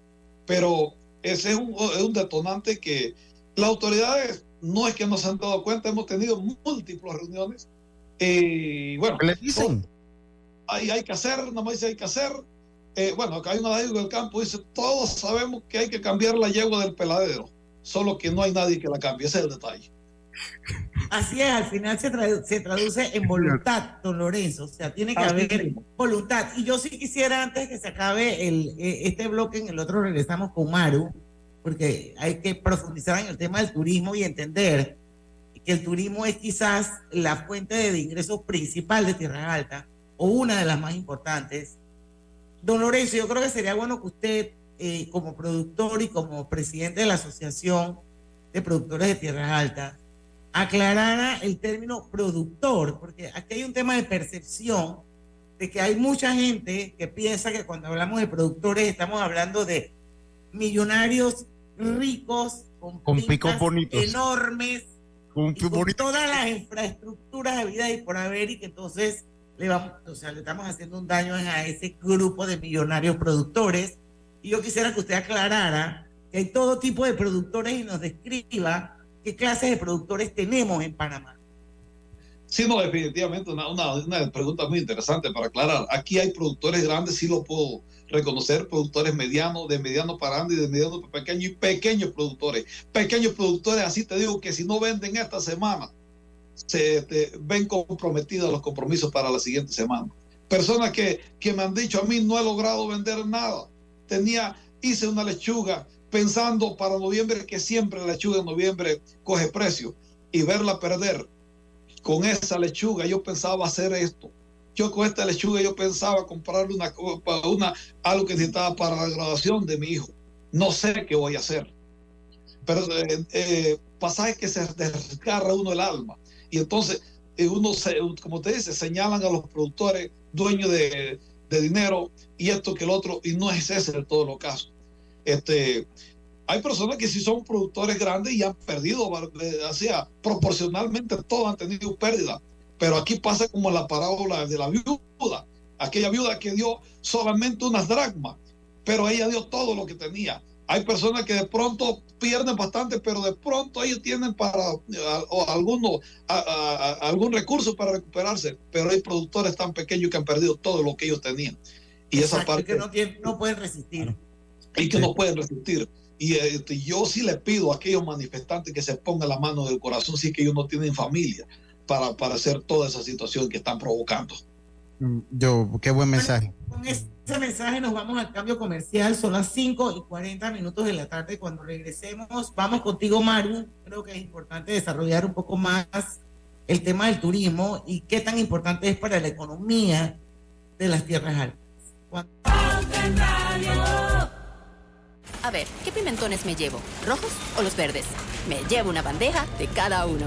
Pero ese es un, es un detonante que las autoridades no es que nos han dado cuenta, hemos tenido múltiples reuniones. Y bueno, ¿qué dicen? Hay, hay que hacer, nada más dice hay que hacer, eh, bueno, acá hay una yegua del campo, dice, todos sabemos que hay que cambiar la yegua del peladero, solo que no hay nadie que la cambie, ese es el detalle. Así es, al final se, se traduce en voluntad, don Lorenzo, o sea, tiene que haber voluntad. Y yo sí quisiera, antes que se acabe el, eh, este bloque, en el otro regresamos con Maru, porque hay que profundizar en el tema del turismo y entender que el turismo es quizás la fuente de ingresos principal de Tierra Alta, o una de las más importantes, Don Lorenzo, yo creo que sería bueno que usted, eh, como productor y como presidente de la Asociación de Productores de Tierras Altas, aclarara el término productor, porque aquí hay un tema de percepción de que hay mucha gente que piensa que cuando hablamos de productores estamos hablando de millonarios ricos con, picos bonitos. enormes con, todas las infraestructuras de vida y por haber y que entonces le vamos, o sea, le estamos haciendo un daño a ese grupo de millonarios productores. Y yo quisiera que usted aclarara que hay todo tipo de productores y nos describa qué clases de productores tenemos en Panamá. Sí, no, definitivamente una, una, pregunta muy interesante para aclarar. Aquí hay productores grandes, sí lo puedo reconocer, productores medianos, de mediano para grande y de mediano para pequeño y pequeños productores. Pequeños productores, así te digo que si no venden esta semana, se ven comprometidos los compromisos para la siguiente semana. Personas que, que me han dicho a mí no he logrado vender nada. Tenía, hice una lechuga pensando para noviembre que siempre la lechuga en noviembre coge precio y verla perder con esa lechuga yo pensaba hacer esto. Yo con esta lechuga yo pensaba comprarle una, una, algo que necesitaba para la graduación de mi hijo. No sé qué voy a hacer. Pero eh, eh, que se desgarra uno el alma. Y entonces eh, uno, se, como te dice, señalan a los productores dueños de, de dinero y esto que el otro, y no es ese en todo lo caso. Este, hay personas que sí son productores grandes y han perdido, o proporcionalmente todos han tenido pérdida. Pero aquí pasa como la parábola de la viuda, aquella viuda que dio solamente unas dracmas, pero ella dio todo lo que tenía. Hay personas que de pronto pierden bastante, pero de pronto ellos tienen para o alguno, algún recurso para recuperarse. Pero hay productores tan pequeños que han perdido todo lo que ellos tenían. Y esa parte. Que no, no pueden resistir. Y que no pueden resistir. Y este, yo sí le pido a aquellos manifestantes que se pongan la mano del corazón si es que ellos no tienen familia para, para hacer toda esa situación que están provocando. Mm, yo, qué buen mensaje. Con ese mensaje nos vamos al cambio comercial. Son las 5 y 40 minutos de la tarde. Cuando regresemos, vamos contigo, Maru. Creo que es importante desarrollar un poco más el tema del turismo y qué tan importante es para la economía de las tierras altas. A ver, ¿qué pimentones me llevo? ¿Rojos o los verdes? Me llevo una bandeja de cada uno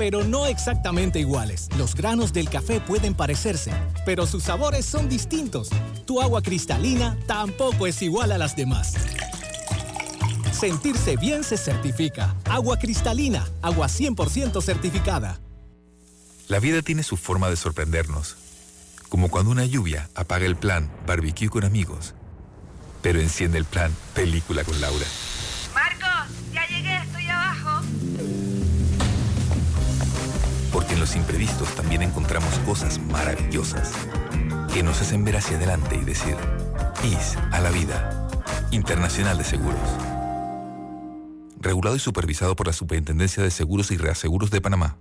pero no exactamente iguales. Los granos del café pueden parecerse, pero sus sabores son distintos. Tu agua cristalina tampoco es igual a las demás. Sentirse bien se certifica. Agua cristalina, agua 100% certificada. La vida tiene su forma de sorprendernos, como cuando una lluvia apaga el plan barbecue con amigos, pero enciende el plan película con Laura. Los imprevistos también encontramos cosas maravillosas que nos hacen ver hacia adelante y decir, IS a la vida. Internacional de Seguros. Regulado y supervisado por la Superintendencia de Seguros y Reaseguros de Panamá.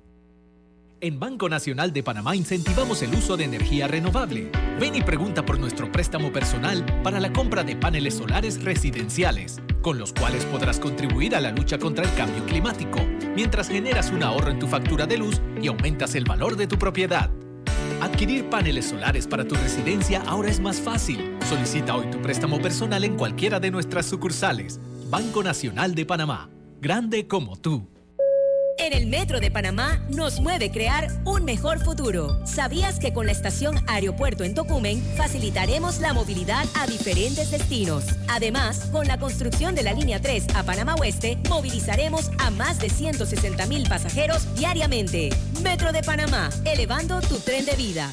En Banco Nacional de Panamá incentivamos el uso de energía renovable. Ven y pregunta por nuestro préstamo personal para la compra de paneles solares residenciales, con los cuales podrás contribuir a la lucha contra el cambio climático, mientras generas un ahorro en tu factura de luz y aumentas el valor de tu propiedad. Adquirir paneles solares para tu residencia ahora es más fácil. Solicita hoy tu préstamo personal en cualquiera de nuestras sucursales. Banco Nacional de Panamá. Grande como tú. En el Metro de Panamá nos mueve crear un mejor futuro. ¿Sabías que con la estación Aeropuerto en Tocumen facilitaremos la movilidad a diferentes destinos? Además, con la construcción de la línea 3 a Panamá Oeste, movilizaremos a más de 160 mil pasajeros diariamente. Metro de Panamá, elevando tu tren de vida.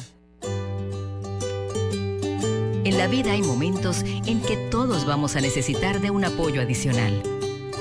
En la vida hay momentos en que todos vamos a necesitar de un apoyo adicional.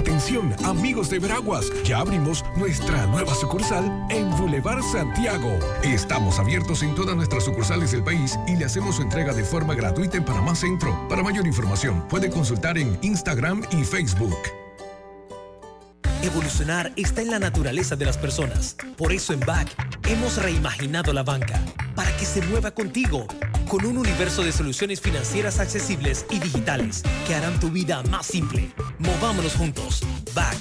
Atención, amigos de Veraguas, ya abrimos nuestra nueva sucursal en Boulevard Santiago. Estamos abiertos en todas nuestras sucursales del país y le hacemos su entrega de forma gratuita en Panamá Centro. Para mayor información, puede consultar en Instagram y Facebook. Evolucionar está en la naturaleza de las personas. Por eso en BAC hemos reimaginado la banca para que se mueva contigo con un universo de soluciones financieras accesibles y digitales que harán tu vida más simple. Movámonos juntos. BAC.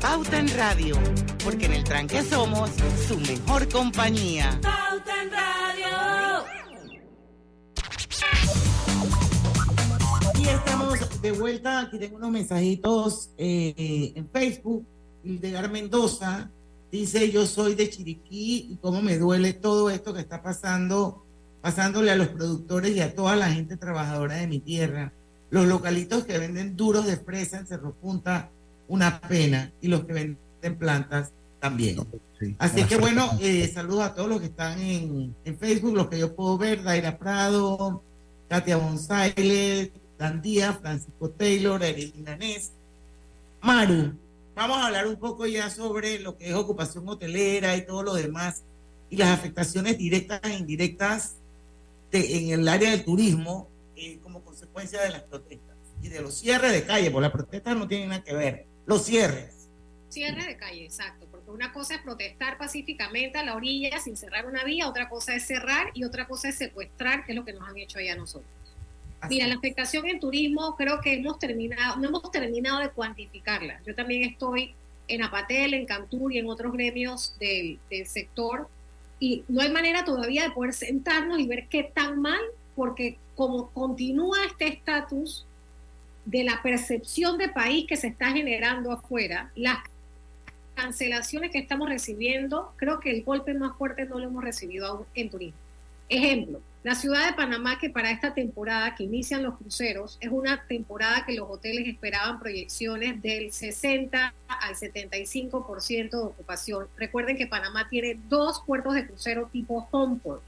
Pauta en Radio, porque en el tranque somos su mejor compañía. Pauta en Radio. Y estamos de vuelta. Aquí tengo unos mensajitos eh, en Facebook. Hildegard Mendoza dice: Yo soy de Chiriquí y cómo me duele todo esto que está pasando, pasándole a los productores y a toda la gente trabajadora de mi tierra Los localitos que venden duros de fresa en Cerro Punta, una pena. Y los que venden plantas, también. Así que bueno, eh, saludos a todos los que están en, Facebook, los que yo puedo ver, Daira Prado, Katia González, Dan Díaz, Francisco Taylor, Evelina Nés, Maru. Vamos a hablar un poco ya sobre lo que es ocupación hotelera y todo lo demás y las afectaciones directas e indirectas en el área del turismo eh, como consecuencia de las protestas y de los cierres de calle, porque las protestas no tienen nada que ver, los cierres. Cierre de calle, exacto, porque una cosa es protestar pacíficamente a la orilla sin cerrar una vía, otra cosa es cerrar y otra cosa es secuestrar, que es lo que nos han hecho allá nosotros. Mira, la afectación en turismo creo que hemos terminado, no hemos terminado de cuantificarla. Yo también estoy en Apatel, en Cantur y en otros gremios del, del sector y no hay manera todavía de poder sentarnos y ver qué tan mal, porque como continúa este estatus de la percepción de país que se está generando afuera, las cancelaciones que estamos recibiendo, creo que el golpe más fuerte no lo hemos recibido aún en turismo. Ejemplo, la ciudad de Panamá, que para esta temporada que inician los cruceros, es una temporada que los hoteles esperaban proyecciones del 60 al 75% de ocupación. Recuerden que Panamá tiene dos puertos de crucero tipo Homeport,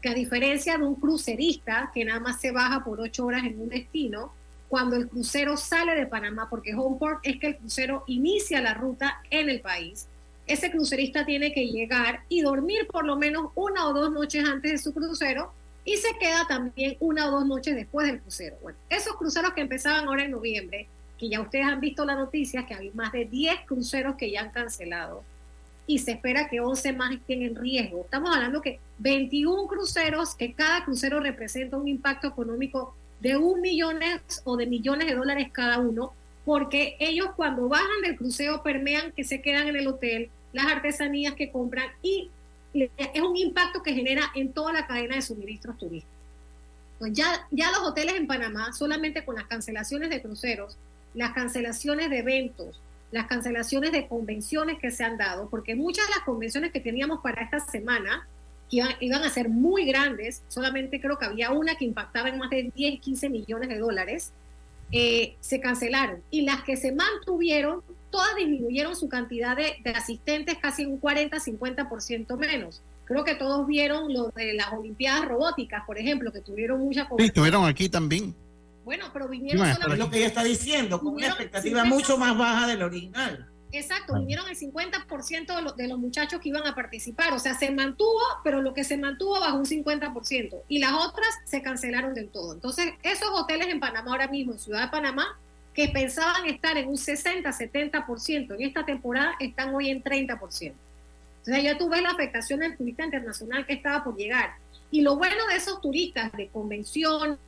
que a diferencia de un crucerista que nada más se baja por ocho horas en un destino, cuando el crucero sale de Panamá, porque Homeport es que el crucero inicia la ruta en el país, ese crucerista tiene que llegar y dormir por lo menos una o dos noches antes de su crucero y se queda también una o dos noches después del crucero. Bueno, esos cruceros que empezaban ahora en noviembre, que ya ustedes han visto la noticia, que hay más de 10 cruceros que ya han cancelado y se espera que 11 más estén en riesgo. Estamos hablando que 21 cruceros, que cada crucero representa un impacto económico de un millones o de millones de dólares cada uno, porque ellos cuando bajan del crucero permean que se quedan en el hotel, las artesanías que compran y es un impacto que genera en toda la cadena de suministros turísticos. Pues ya, ya los hoteles en Panamá, solamente con las cancelaciones de cruceros, las cancelaciones de eventos, las cancelaciones de convenciones que se han dado, porque muchas de las convenciones que teníamos para esta semana, iban, a ser muy grandes, solamente creo que había una que impactaba en más de 10, 15 millones de dólares, eh, se cancelaron. Y las que se mantuvieron, todas disminuyeron su cantidad de, asistentes casi un 40-50% menos. Creo que todos vieron lo de las Olimpiadas Robóticas, por ejemplo, que tuvieron mucha... Sí, estuvieron aquí también. Bueno, pero vinieron... es lo que ella está diciendo, con una expectativa mucho más baja del original. Exacto, vinieron el 50% de los, de los muchachos que iban a participar. O sea, se mantuvo, pero lo que se mantuvo bajo un 50%. Y las otras se cancelaron del todo. Entonces, esos hoteles en Panamá ahora mismo, en Ciudad de Panamá, que pensaban estar en un 60, 70% en esta temporada, están hoy en 30%. O sea, ya tú ves la afectación del turista internacional que estaba por llegar. Y lo bueno de esos turistas de convenciones,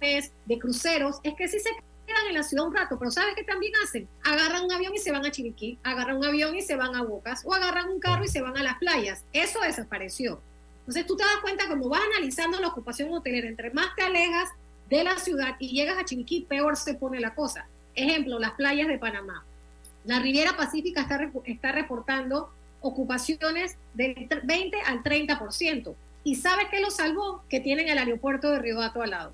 de cruceros, es que sí se quedan en la ciudad un rato, pero ¿sabes qué también hacen? Agarran un avión y se van a Chiriquí, agarran un avión y se van a Bocas, o agarran un carro y se van a las playas. Eso desapareció. Entonces tú te das cuenta como vas analizando la ocupación hotelera, entre más te alejas de la ciudad y llegas a Chiriquí, peor se pone la cosa. Ejemplo, las playas de Panamá. La Riviera Pacífica está, está reportando ocupaciones del 20 al 30%. ¿Y sabes qué lo salvó? Que tienen el aeropuerto de Río Dato al lado.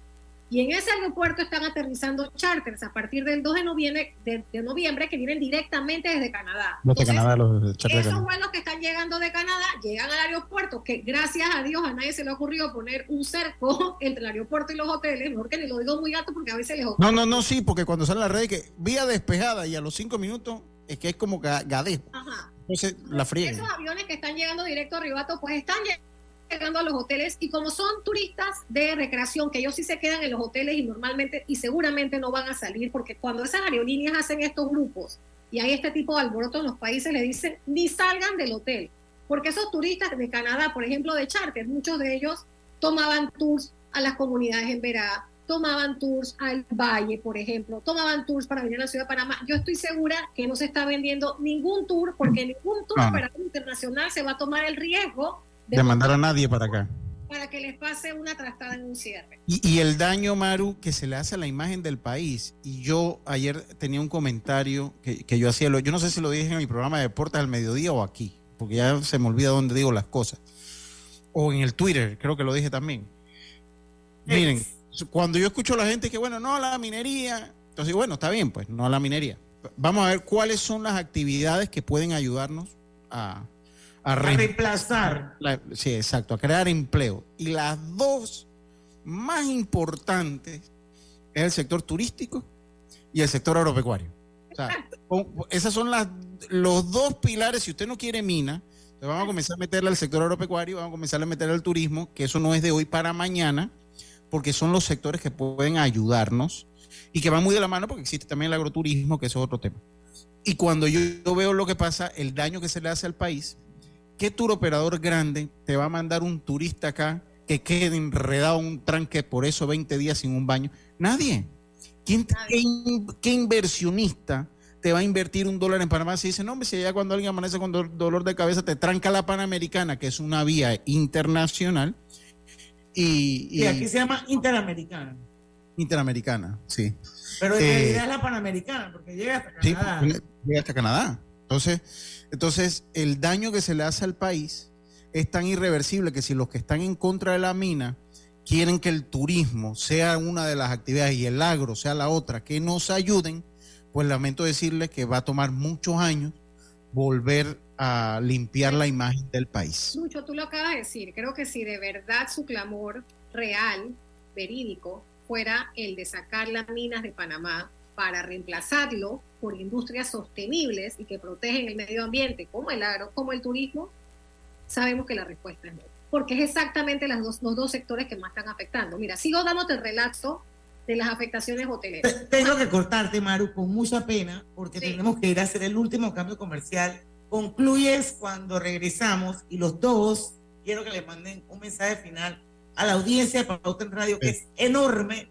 Y en ese aeropuerto están aterrizando charters a partir del 2 de noviembre, de, noviembre que vienen directamente desde Canadá. esos vuelos que están llegando de Canadá llegan al aeropuerto, que gracias a Dios a nadie se le ocurrió poner un cerco entre el aeropuerto y los hoteles, mejor que ni lo digo muy alto porque a veces les ocurre. No, no, no, sí, porque cuando sale la red que vía despejada y a los cinco minutos es que es como gadejo. Ajá. Entonces la fría. Esos aviones que están llegando directo a Ribato, pues están llegando llegando a los hoteles y como son turistas de recreación, que ellos sí se quedan en los hoteles y normalmente y seguramente no van a salir, porque cuando esas aerolíneas hacen estos grupos y hay este tipo de alboroto en los países, le dicen ni salgan del hotel, porque esos turistas de Canadá, por ejemplo, de charter, muchos de ellos tomaban tours a las comunidades en Verá, tomaban tours al Valle, por ejemplo, tomaban tours para venir a la ciudad de Panamá. Yo estoy segura que no se está vendiendo ningún tour, porque ningún tour para internacional se va a tomar el riesgo de, mandar a nadie para acá. Para que les pase una trastada en un cierre. Y, el daño, Maru, que se le hace a la imagen del país. Y yo ayer tenía un comentario que, yo hacía, yo no sé si lo dije en mi programa de deportes al mediodía o aquí, porque ya se me olvida dónde digo las cosas. O en el Twitter, creo que lo dije también. Miren, cuando yo escucho a la gente que, bueno, no, la minería, entonces, bueno, está bien, pues, no a la minería. Vamos a ver cuáles son las actividades que pueden ayudarnos a, a, reemplazar. sí, exacto, a crear empleo. Y las dos más importantes es el sector turístico y el sector agropecuario. O sea, esas son las, los dos pilares. Si usted no quiere mina, vamos a comenzar a meterle al sector agropecuario, vamos a comenzar a meterle al turismo, que eso no es de hoy para mañana, porque son los sectores que pueden ayudarnos y que van muy de la mano porque existe también el agroturismo, que eso es otro tema. Y cuando yo, veo lo que pasa, el daño que se le hace al país, ¿qué tour operador grande te va a mandar un turista acá que quede enredado en un tranque por eso 20 días sin un baño? Nadie. ¿Quién, qué, inversionista te va a invertir un dólar en Panamá si dice, no, hombre, si allá cuando alguien amanece con dolor de cabeza te tranca la Panamericana, que es una vía internacional? Y, y, aquí se llama Interamericana. Interamericana, sí. Pero en realidad eh, es la Panamericana, porque llega hasta Canadá. Sí, llega hasta Canadá. Entonces, entonces, el daño que se le hace al país es tan irreversible que si los que están en contra de la mina quieren que el turismo sea una de las actividades y el agro sea la otra, que nos ayuden, pues lamento decirles que va a tomar muchos años volver a limpiar la imagen del país. Mucho, tú lo acabas de decir, creo que si de verdad su clamor real, verídico, fuera el de sacar las minas de Panamá para reemplazarlo por industrias sostenibles y que protegen el medio ambiente, como el agro, como el turismo, sabemos que la respuesta es no porque es exactamente las dos, los dos sectores que más están afectando. Mira, sigo dándote el relato de las afectaciones hoteleras. Tengo que cortarte, Maru, con mucha pena, porque tenemos que ir a hacer el último cambio comercial. Concluyes cuando regresamos y los dos quiero que le manden un mensaje final a la audiencia de Pauta en Radio, que es enorme,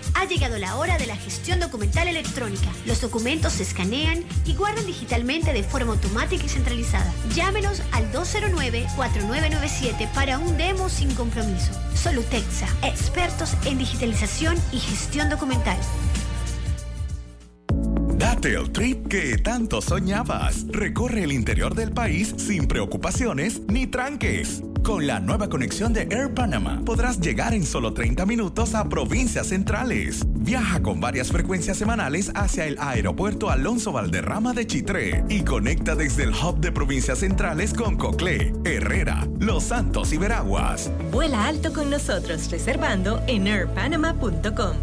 Ha llegado la hora de la gestión documental electrónica. Los documentos se escanean y guardan digitalmente de forma automática y centralizada. Llámenos al 209-4997 para un demo sin compromiso. Solutexa, expertos en digitalización y gestión documental. Date el trip que tanto soñabas. Recorre el interior del país sin preocupaciones ni tranques. Con la nueva conexión de Air Panama podrás llegar en solo 30 minutos a provincias centrales. Viaja con varias frecuencias semanales hacia el aeropuerto Alonso Valderrama de Chitré y conecta desde el hub de provincias centrales con Coclé, Herrera, Los Santos y Veraguas. Vuela alto con nosotros reservando en airpanama.com.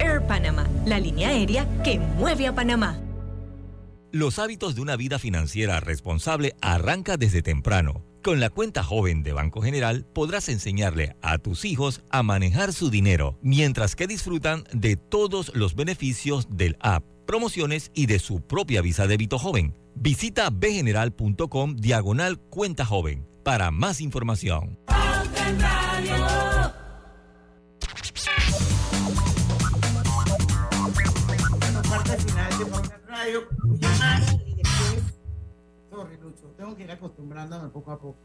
Air Panama, la línea aérea que mueve a Panamá. Los hábitos de una vida financiera responsable arranca desde temprano con la cuenta joven de Banco General podrás enseñarle a tus hijos a manejar su dinero, mientras que disfrutan de todos los beneficios del app, promociones y de su propia visa débito joven. Visita bgeneral.com diagonal cuenta joven para más información. Tengo que ir acostumbrándome poco a poco.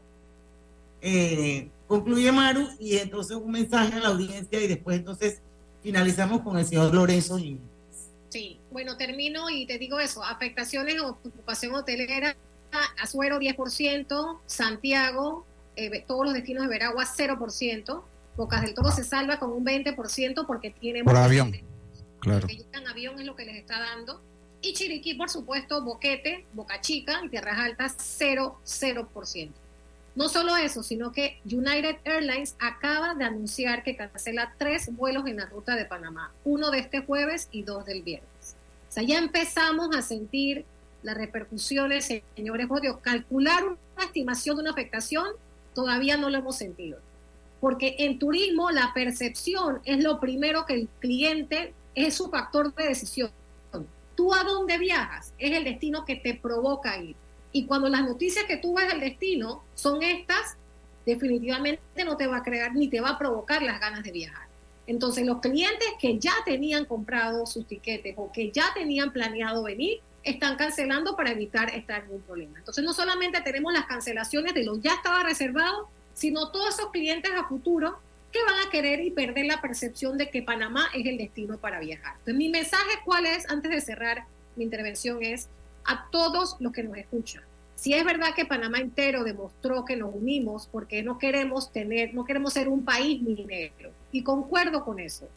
Eh, concluye Maru y entonces un mensaje a la audiencia y después entonces finalizamos con el señor Lorenzo Sí, bueno, termino y te digo eso, afectaciones o ocupación hotelera, Azuero 10%, Santiago, eh, todos los destinos de Veragua 0%, Bocas del Toro se salva con un 20% porque tiene... Por avión, claro. Porque avión es lo que les está dando y Chiriquí, por supuesto, Boquete, Boca Chica Tierras Altas, 0, 0%. No solo eso, sino que United Airlines acaba de anunciar que cancela tres vuelos en la ruta de Panamá, uno de este jueves y dos del viernes. O sea, ya empezamos a sentir las repercusiones, señores Calcular una estimación de una afectación todavía no lo hemos sentido. porque en turismo la percepción es lo primero que el cliente es su factor de decisión. Tú a dónde viajas es el destino que te provoca ir. Y cuando las noticias que tú ves del destino son estas, definitivamente no te va a crear ni te va a provocar las ganas de viajar. Entonces los clientes que ya tenían comprado sus tiquetes o que ya tenían planeado venir, están cancelando para evitar estar en un problema. Entonces no solamente tenemos las cancelaciones de los ya estaba reservado, sino todos esos clientes a futuro que van a querer y perder la percepción de que Panamá es el destino para viajar. Entonces mi mensaje cuál es, antes de cerrar mi intervención, es a todos los que nos escuchan. Si es verdad que Panamá entero demostró que nos unimos porque no queremos tener, no queremos ser un país minero. Y concuerdo con eso.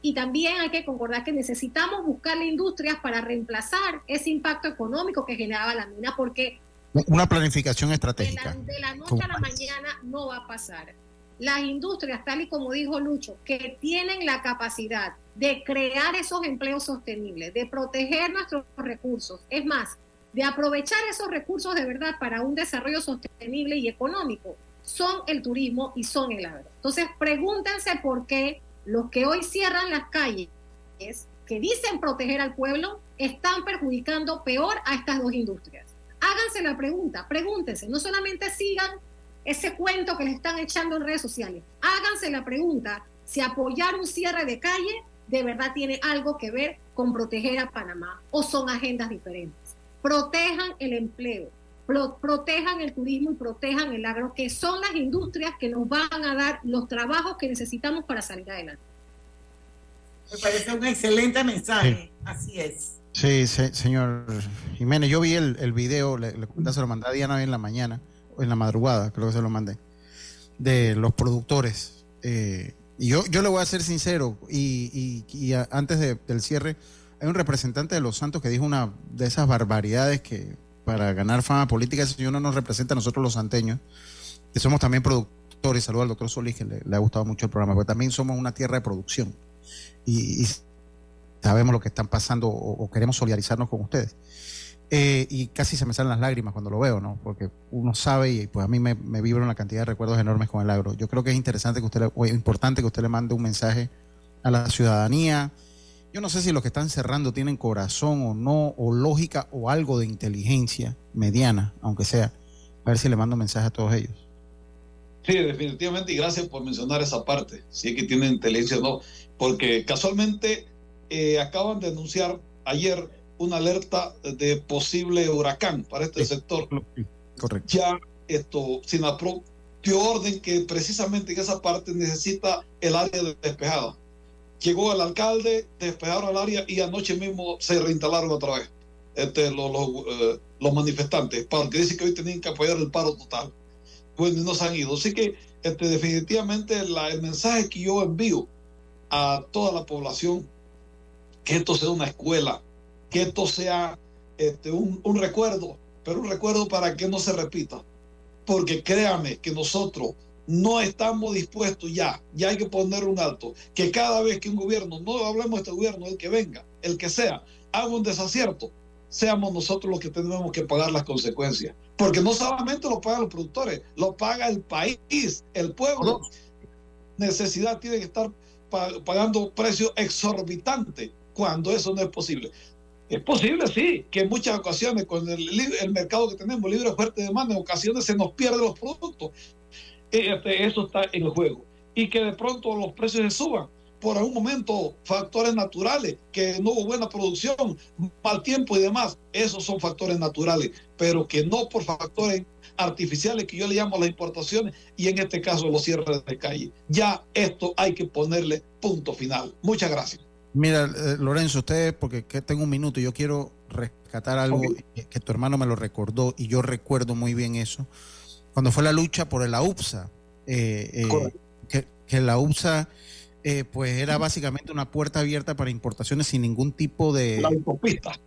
Y también hay que concordar que necesitamos buscarle industrias para reemplazar ese impacto económico que generaba la mina, porque una planificación estratégica. De la, noche a la mañana no va a pasar. Las industrias, tal y como dijo Lucho, que tienen la capacidad de crear esos empleos sostenibles, de proteger nuestros recursos, es más, de aprovechar esos recursos de verdad para un desarrollo sostenible y económico, son el turismo y son el agro. Entonces, pregúntense por qué los que hoy cierran las calles, que dicen proteger al pueblo, están perjudicando peor a estas dos industrias. Háganse la pregunta, pregúntense, no solamente sigan ese cuento que les están echando en redes sociales, háganse la pregunta si apoyar un cierre de calle de verdad tiene algo que ver con proteger a Panamá o son agendas diferentes. Protejan el empleo, protejan el turismo y protejan el agro, que son las industrias que nos van a dar los trabajos que necesitamos para salir adelante. Me parece un excelente mensaje, así es. Sí, señor Jiménez, yo vi el, el video, le, se lo mandé a Diana hoy en la mañana, en la madrugada, creo que se lo mandé, de los productores. Eh, y yo, yo le voy a ser sincero, y, y, antes del cierre, hay un representante de Los Santos que dijo una de esas barbaridades que para ganar fama política, ese señor no nos representa a nosotros los santeños, que somos también productores. Saludo al doctor Solís, que le, ha gustado mucho el programa, pero también somos una tierra de producción. Y, sabemos lo que están pasando o, queremos solidarizarnos con ustedes. Eh, y casi se me salen las lágrimas cuando lo veo, ¿no? Porque uno sabe y pues a mí me, me vibra una cantidad de recuerdos enormes con el agro. Yo creo que es interesante que usted, o importante que usted le mande un mensaje a la ciudadanía, yo no sé si los que están cerrando tienen corazón o no, o lógica o algo de inteligencia mediana, aunque sea. A ver si le mando un mensaje a todos ellos. Sí, definitivamente, y gracias por mencionar esa parte, si es que tienen inteligencia o no, porque casualmente eh, acaban de anunciar ayer una alerta de posible huracán para este sector. Correcto. Ya esto, Sinapro dio orden que precisamente en esa parte necesita el área despejada llegó el alcalde, despejaron el área y anoche mismo se reinstalaron otra vez este, los, eh, los, manifestantes, porque dicen que hoy tenían que apoyar el paro total. Bueno, y no se han ido. Así que este, definitivamente la, el mensaje que yo envío a toda la población, que esto sea una escuela, que esto sea este, un, un recuerdo, pero un recuerdo para que no se repita. Porque créame que nosotros no estamos dispuestos ya, ya hay que poner un alto, que cada vez que un gobierno, no hablemos de este gobierno, el que venga, el que sea, haga un desacierto, seamos nosotros los que tenemos que pagar las consecuencias. Porque no solamente lo pagan los productores, lo paga el país, el pueblo. Necesidad tiene que estar pagando precios exorbitantes cuando eso no es posible. Es posible, sí, que en muchas ocasiones con el, el mercado que tenemos, libre fuerte demanda, en ocasiones se nos pierden los productos. Este, eso está en el juego. Y que de pronto los precios se suban por algún momento factores naturales, que no hubo buena producción, mal tiempo y demás, esos son factores naturales, pero que no por factores artificiales que yo le llamo las importaciones y en este caso los cierres de calle. Ya esto hay que ponerle punto final. Muchas gracias. Mira, eh, Lorenzo, usted, porque tengo un minuto, yo quiero rescatar algo que tu hermano me lo recordó y yo recuerdo muy bien eso cuando fue la lucha por la UPSA, eh, eh, que, la UPSA eh, pues era básicamente una puerta abierta para importaciones sin ningún tipo de... Una autopista.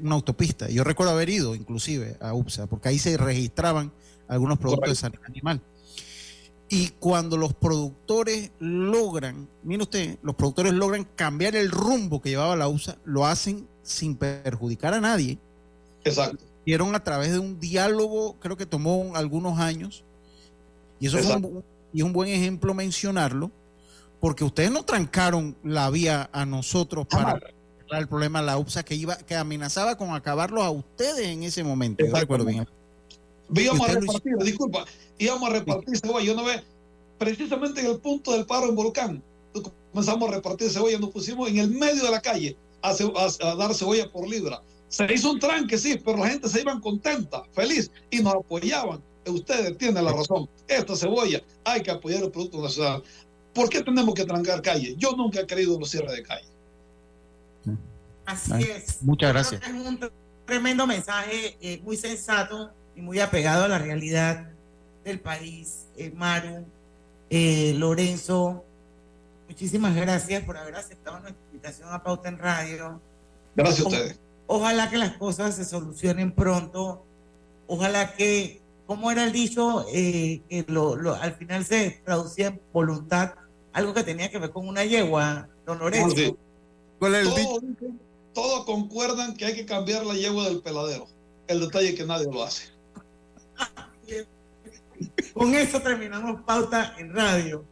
Una autopista. Yo recuerdo haber ido inclusive a UPSA, porque ahí se registraban algunos productos de sanidad animal. Y cuando los productores logran, mire usted, los productores logran cambiar el rumbo que llevaba la UPSA, lo hacen sin perjudicar a nadie. Exacto a través de un diálogo, creo que tomó algunos años. Y eso fue un, y es un buen ejemplo mencionarlo, porque ustedes no trancaron la vía a nosotros para arreglar el problema de la UPSA que iba, que amenazaba con acabarlos a ustedes en ese momento. Yo recuerdo bien. Íbamos a repartir, disculpa, íbamos a repartir cebolla. Yo no ve, precisamente en el punto del paro en Volcán, comenzamos a repartir cebolla, nos pusimos en el medio de la calle a, a, a dar cebolla por libra. Se hizo un tranque, sí, pero la gente se iba contenta, feliz, y nos apoyaban. Ustedes tienen la razón. Esta cebolla hay que apoyar el producto nacional. ¿Por qué tenemos que trancar calle? Yo nunca he querido los cierres de calle. Así es. Muchas gracias. Es un tremendo mensaje, eh, muy sensato y muy apegado a la realidad del país. Eh, Maru, eh, Lorenzo, muchísimas gracias por haber aceptado nuestra invitación a Pauta en Radio. Gracias a ustedes. Ojalá que las cosas se solucionen pronto. Ojalá que, como era el dicho, eh, que lo, lo, al final se traducía en voluntad, algo que tenía que ver con una yegua, don Lorenzo. Sí. ¿Cuál es el todos, todos concuerdan que hay que cambiar la yegua del peladero. El detalle es que nadie lo hace. Con eso terminamos pauta en radio.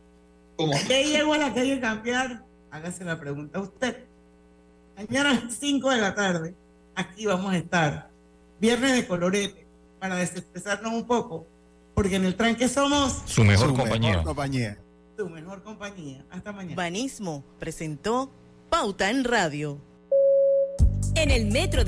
¿Cómo? ¿Qué yegua la que hay que cambiar? Hágase la pregunta a usted. Mañana a las 5 de la tarde, aquí vamos a estar. Viernes de colorete, para desestresarnos un poco, porque en el tranque somos su mejor Su compañía. mejor compañía. tu mejor compañía. Hasta mañana. Banismo presentó Pauta en Radio. En el metro de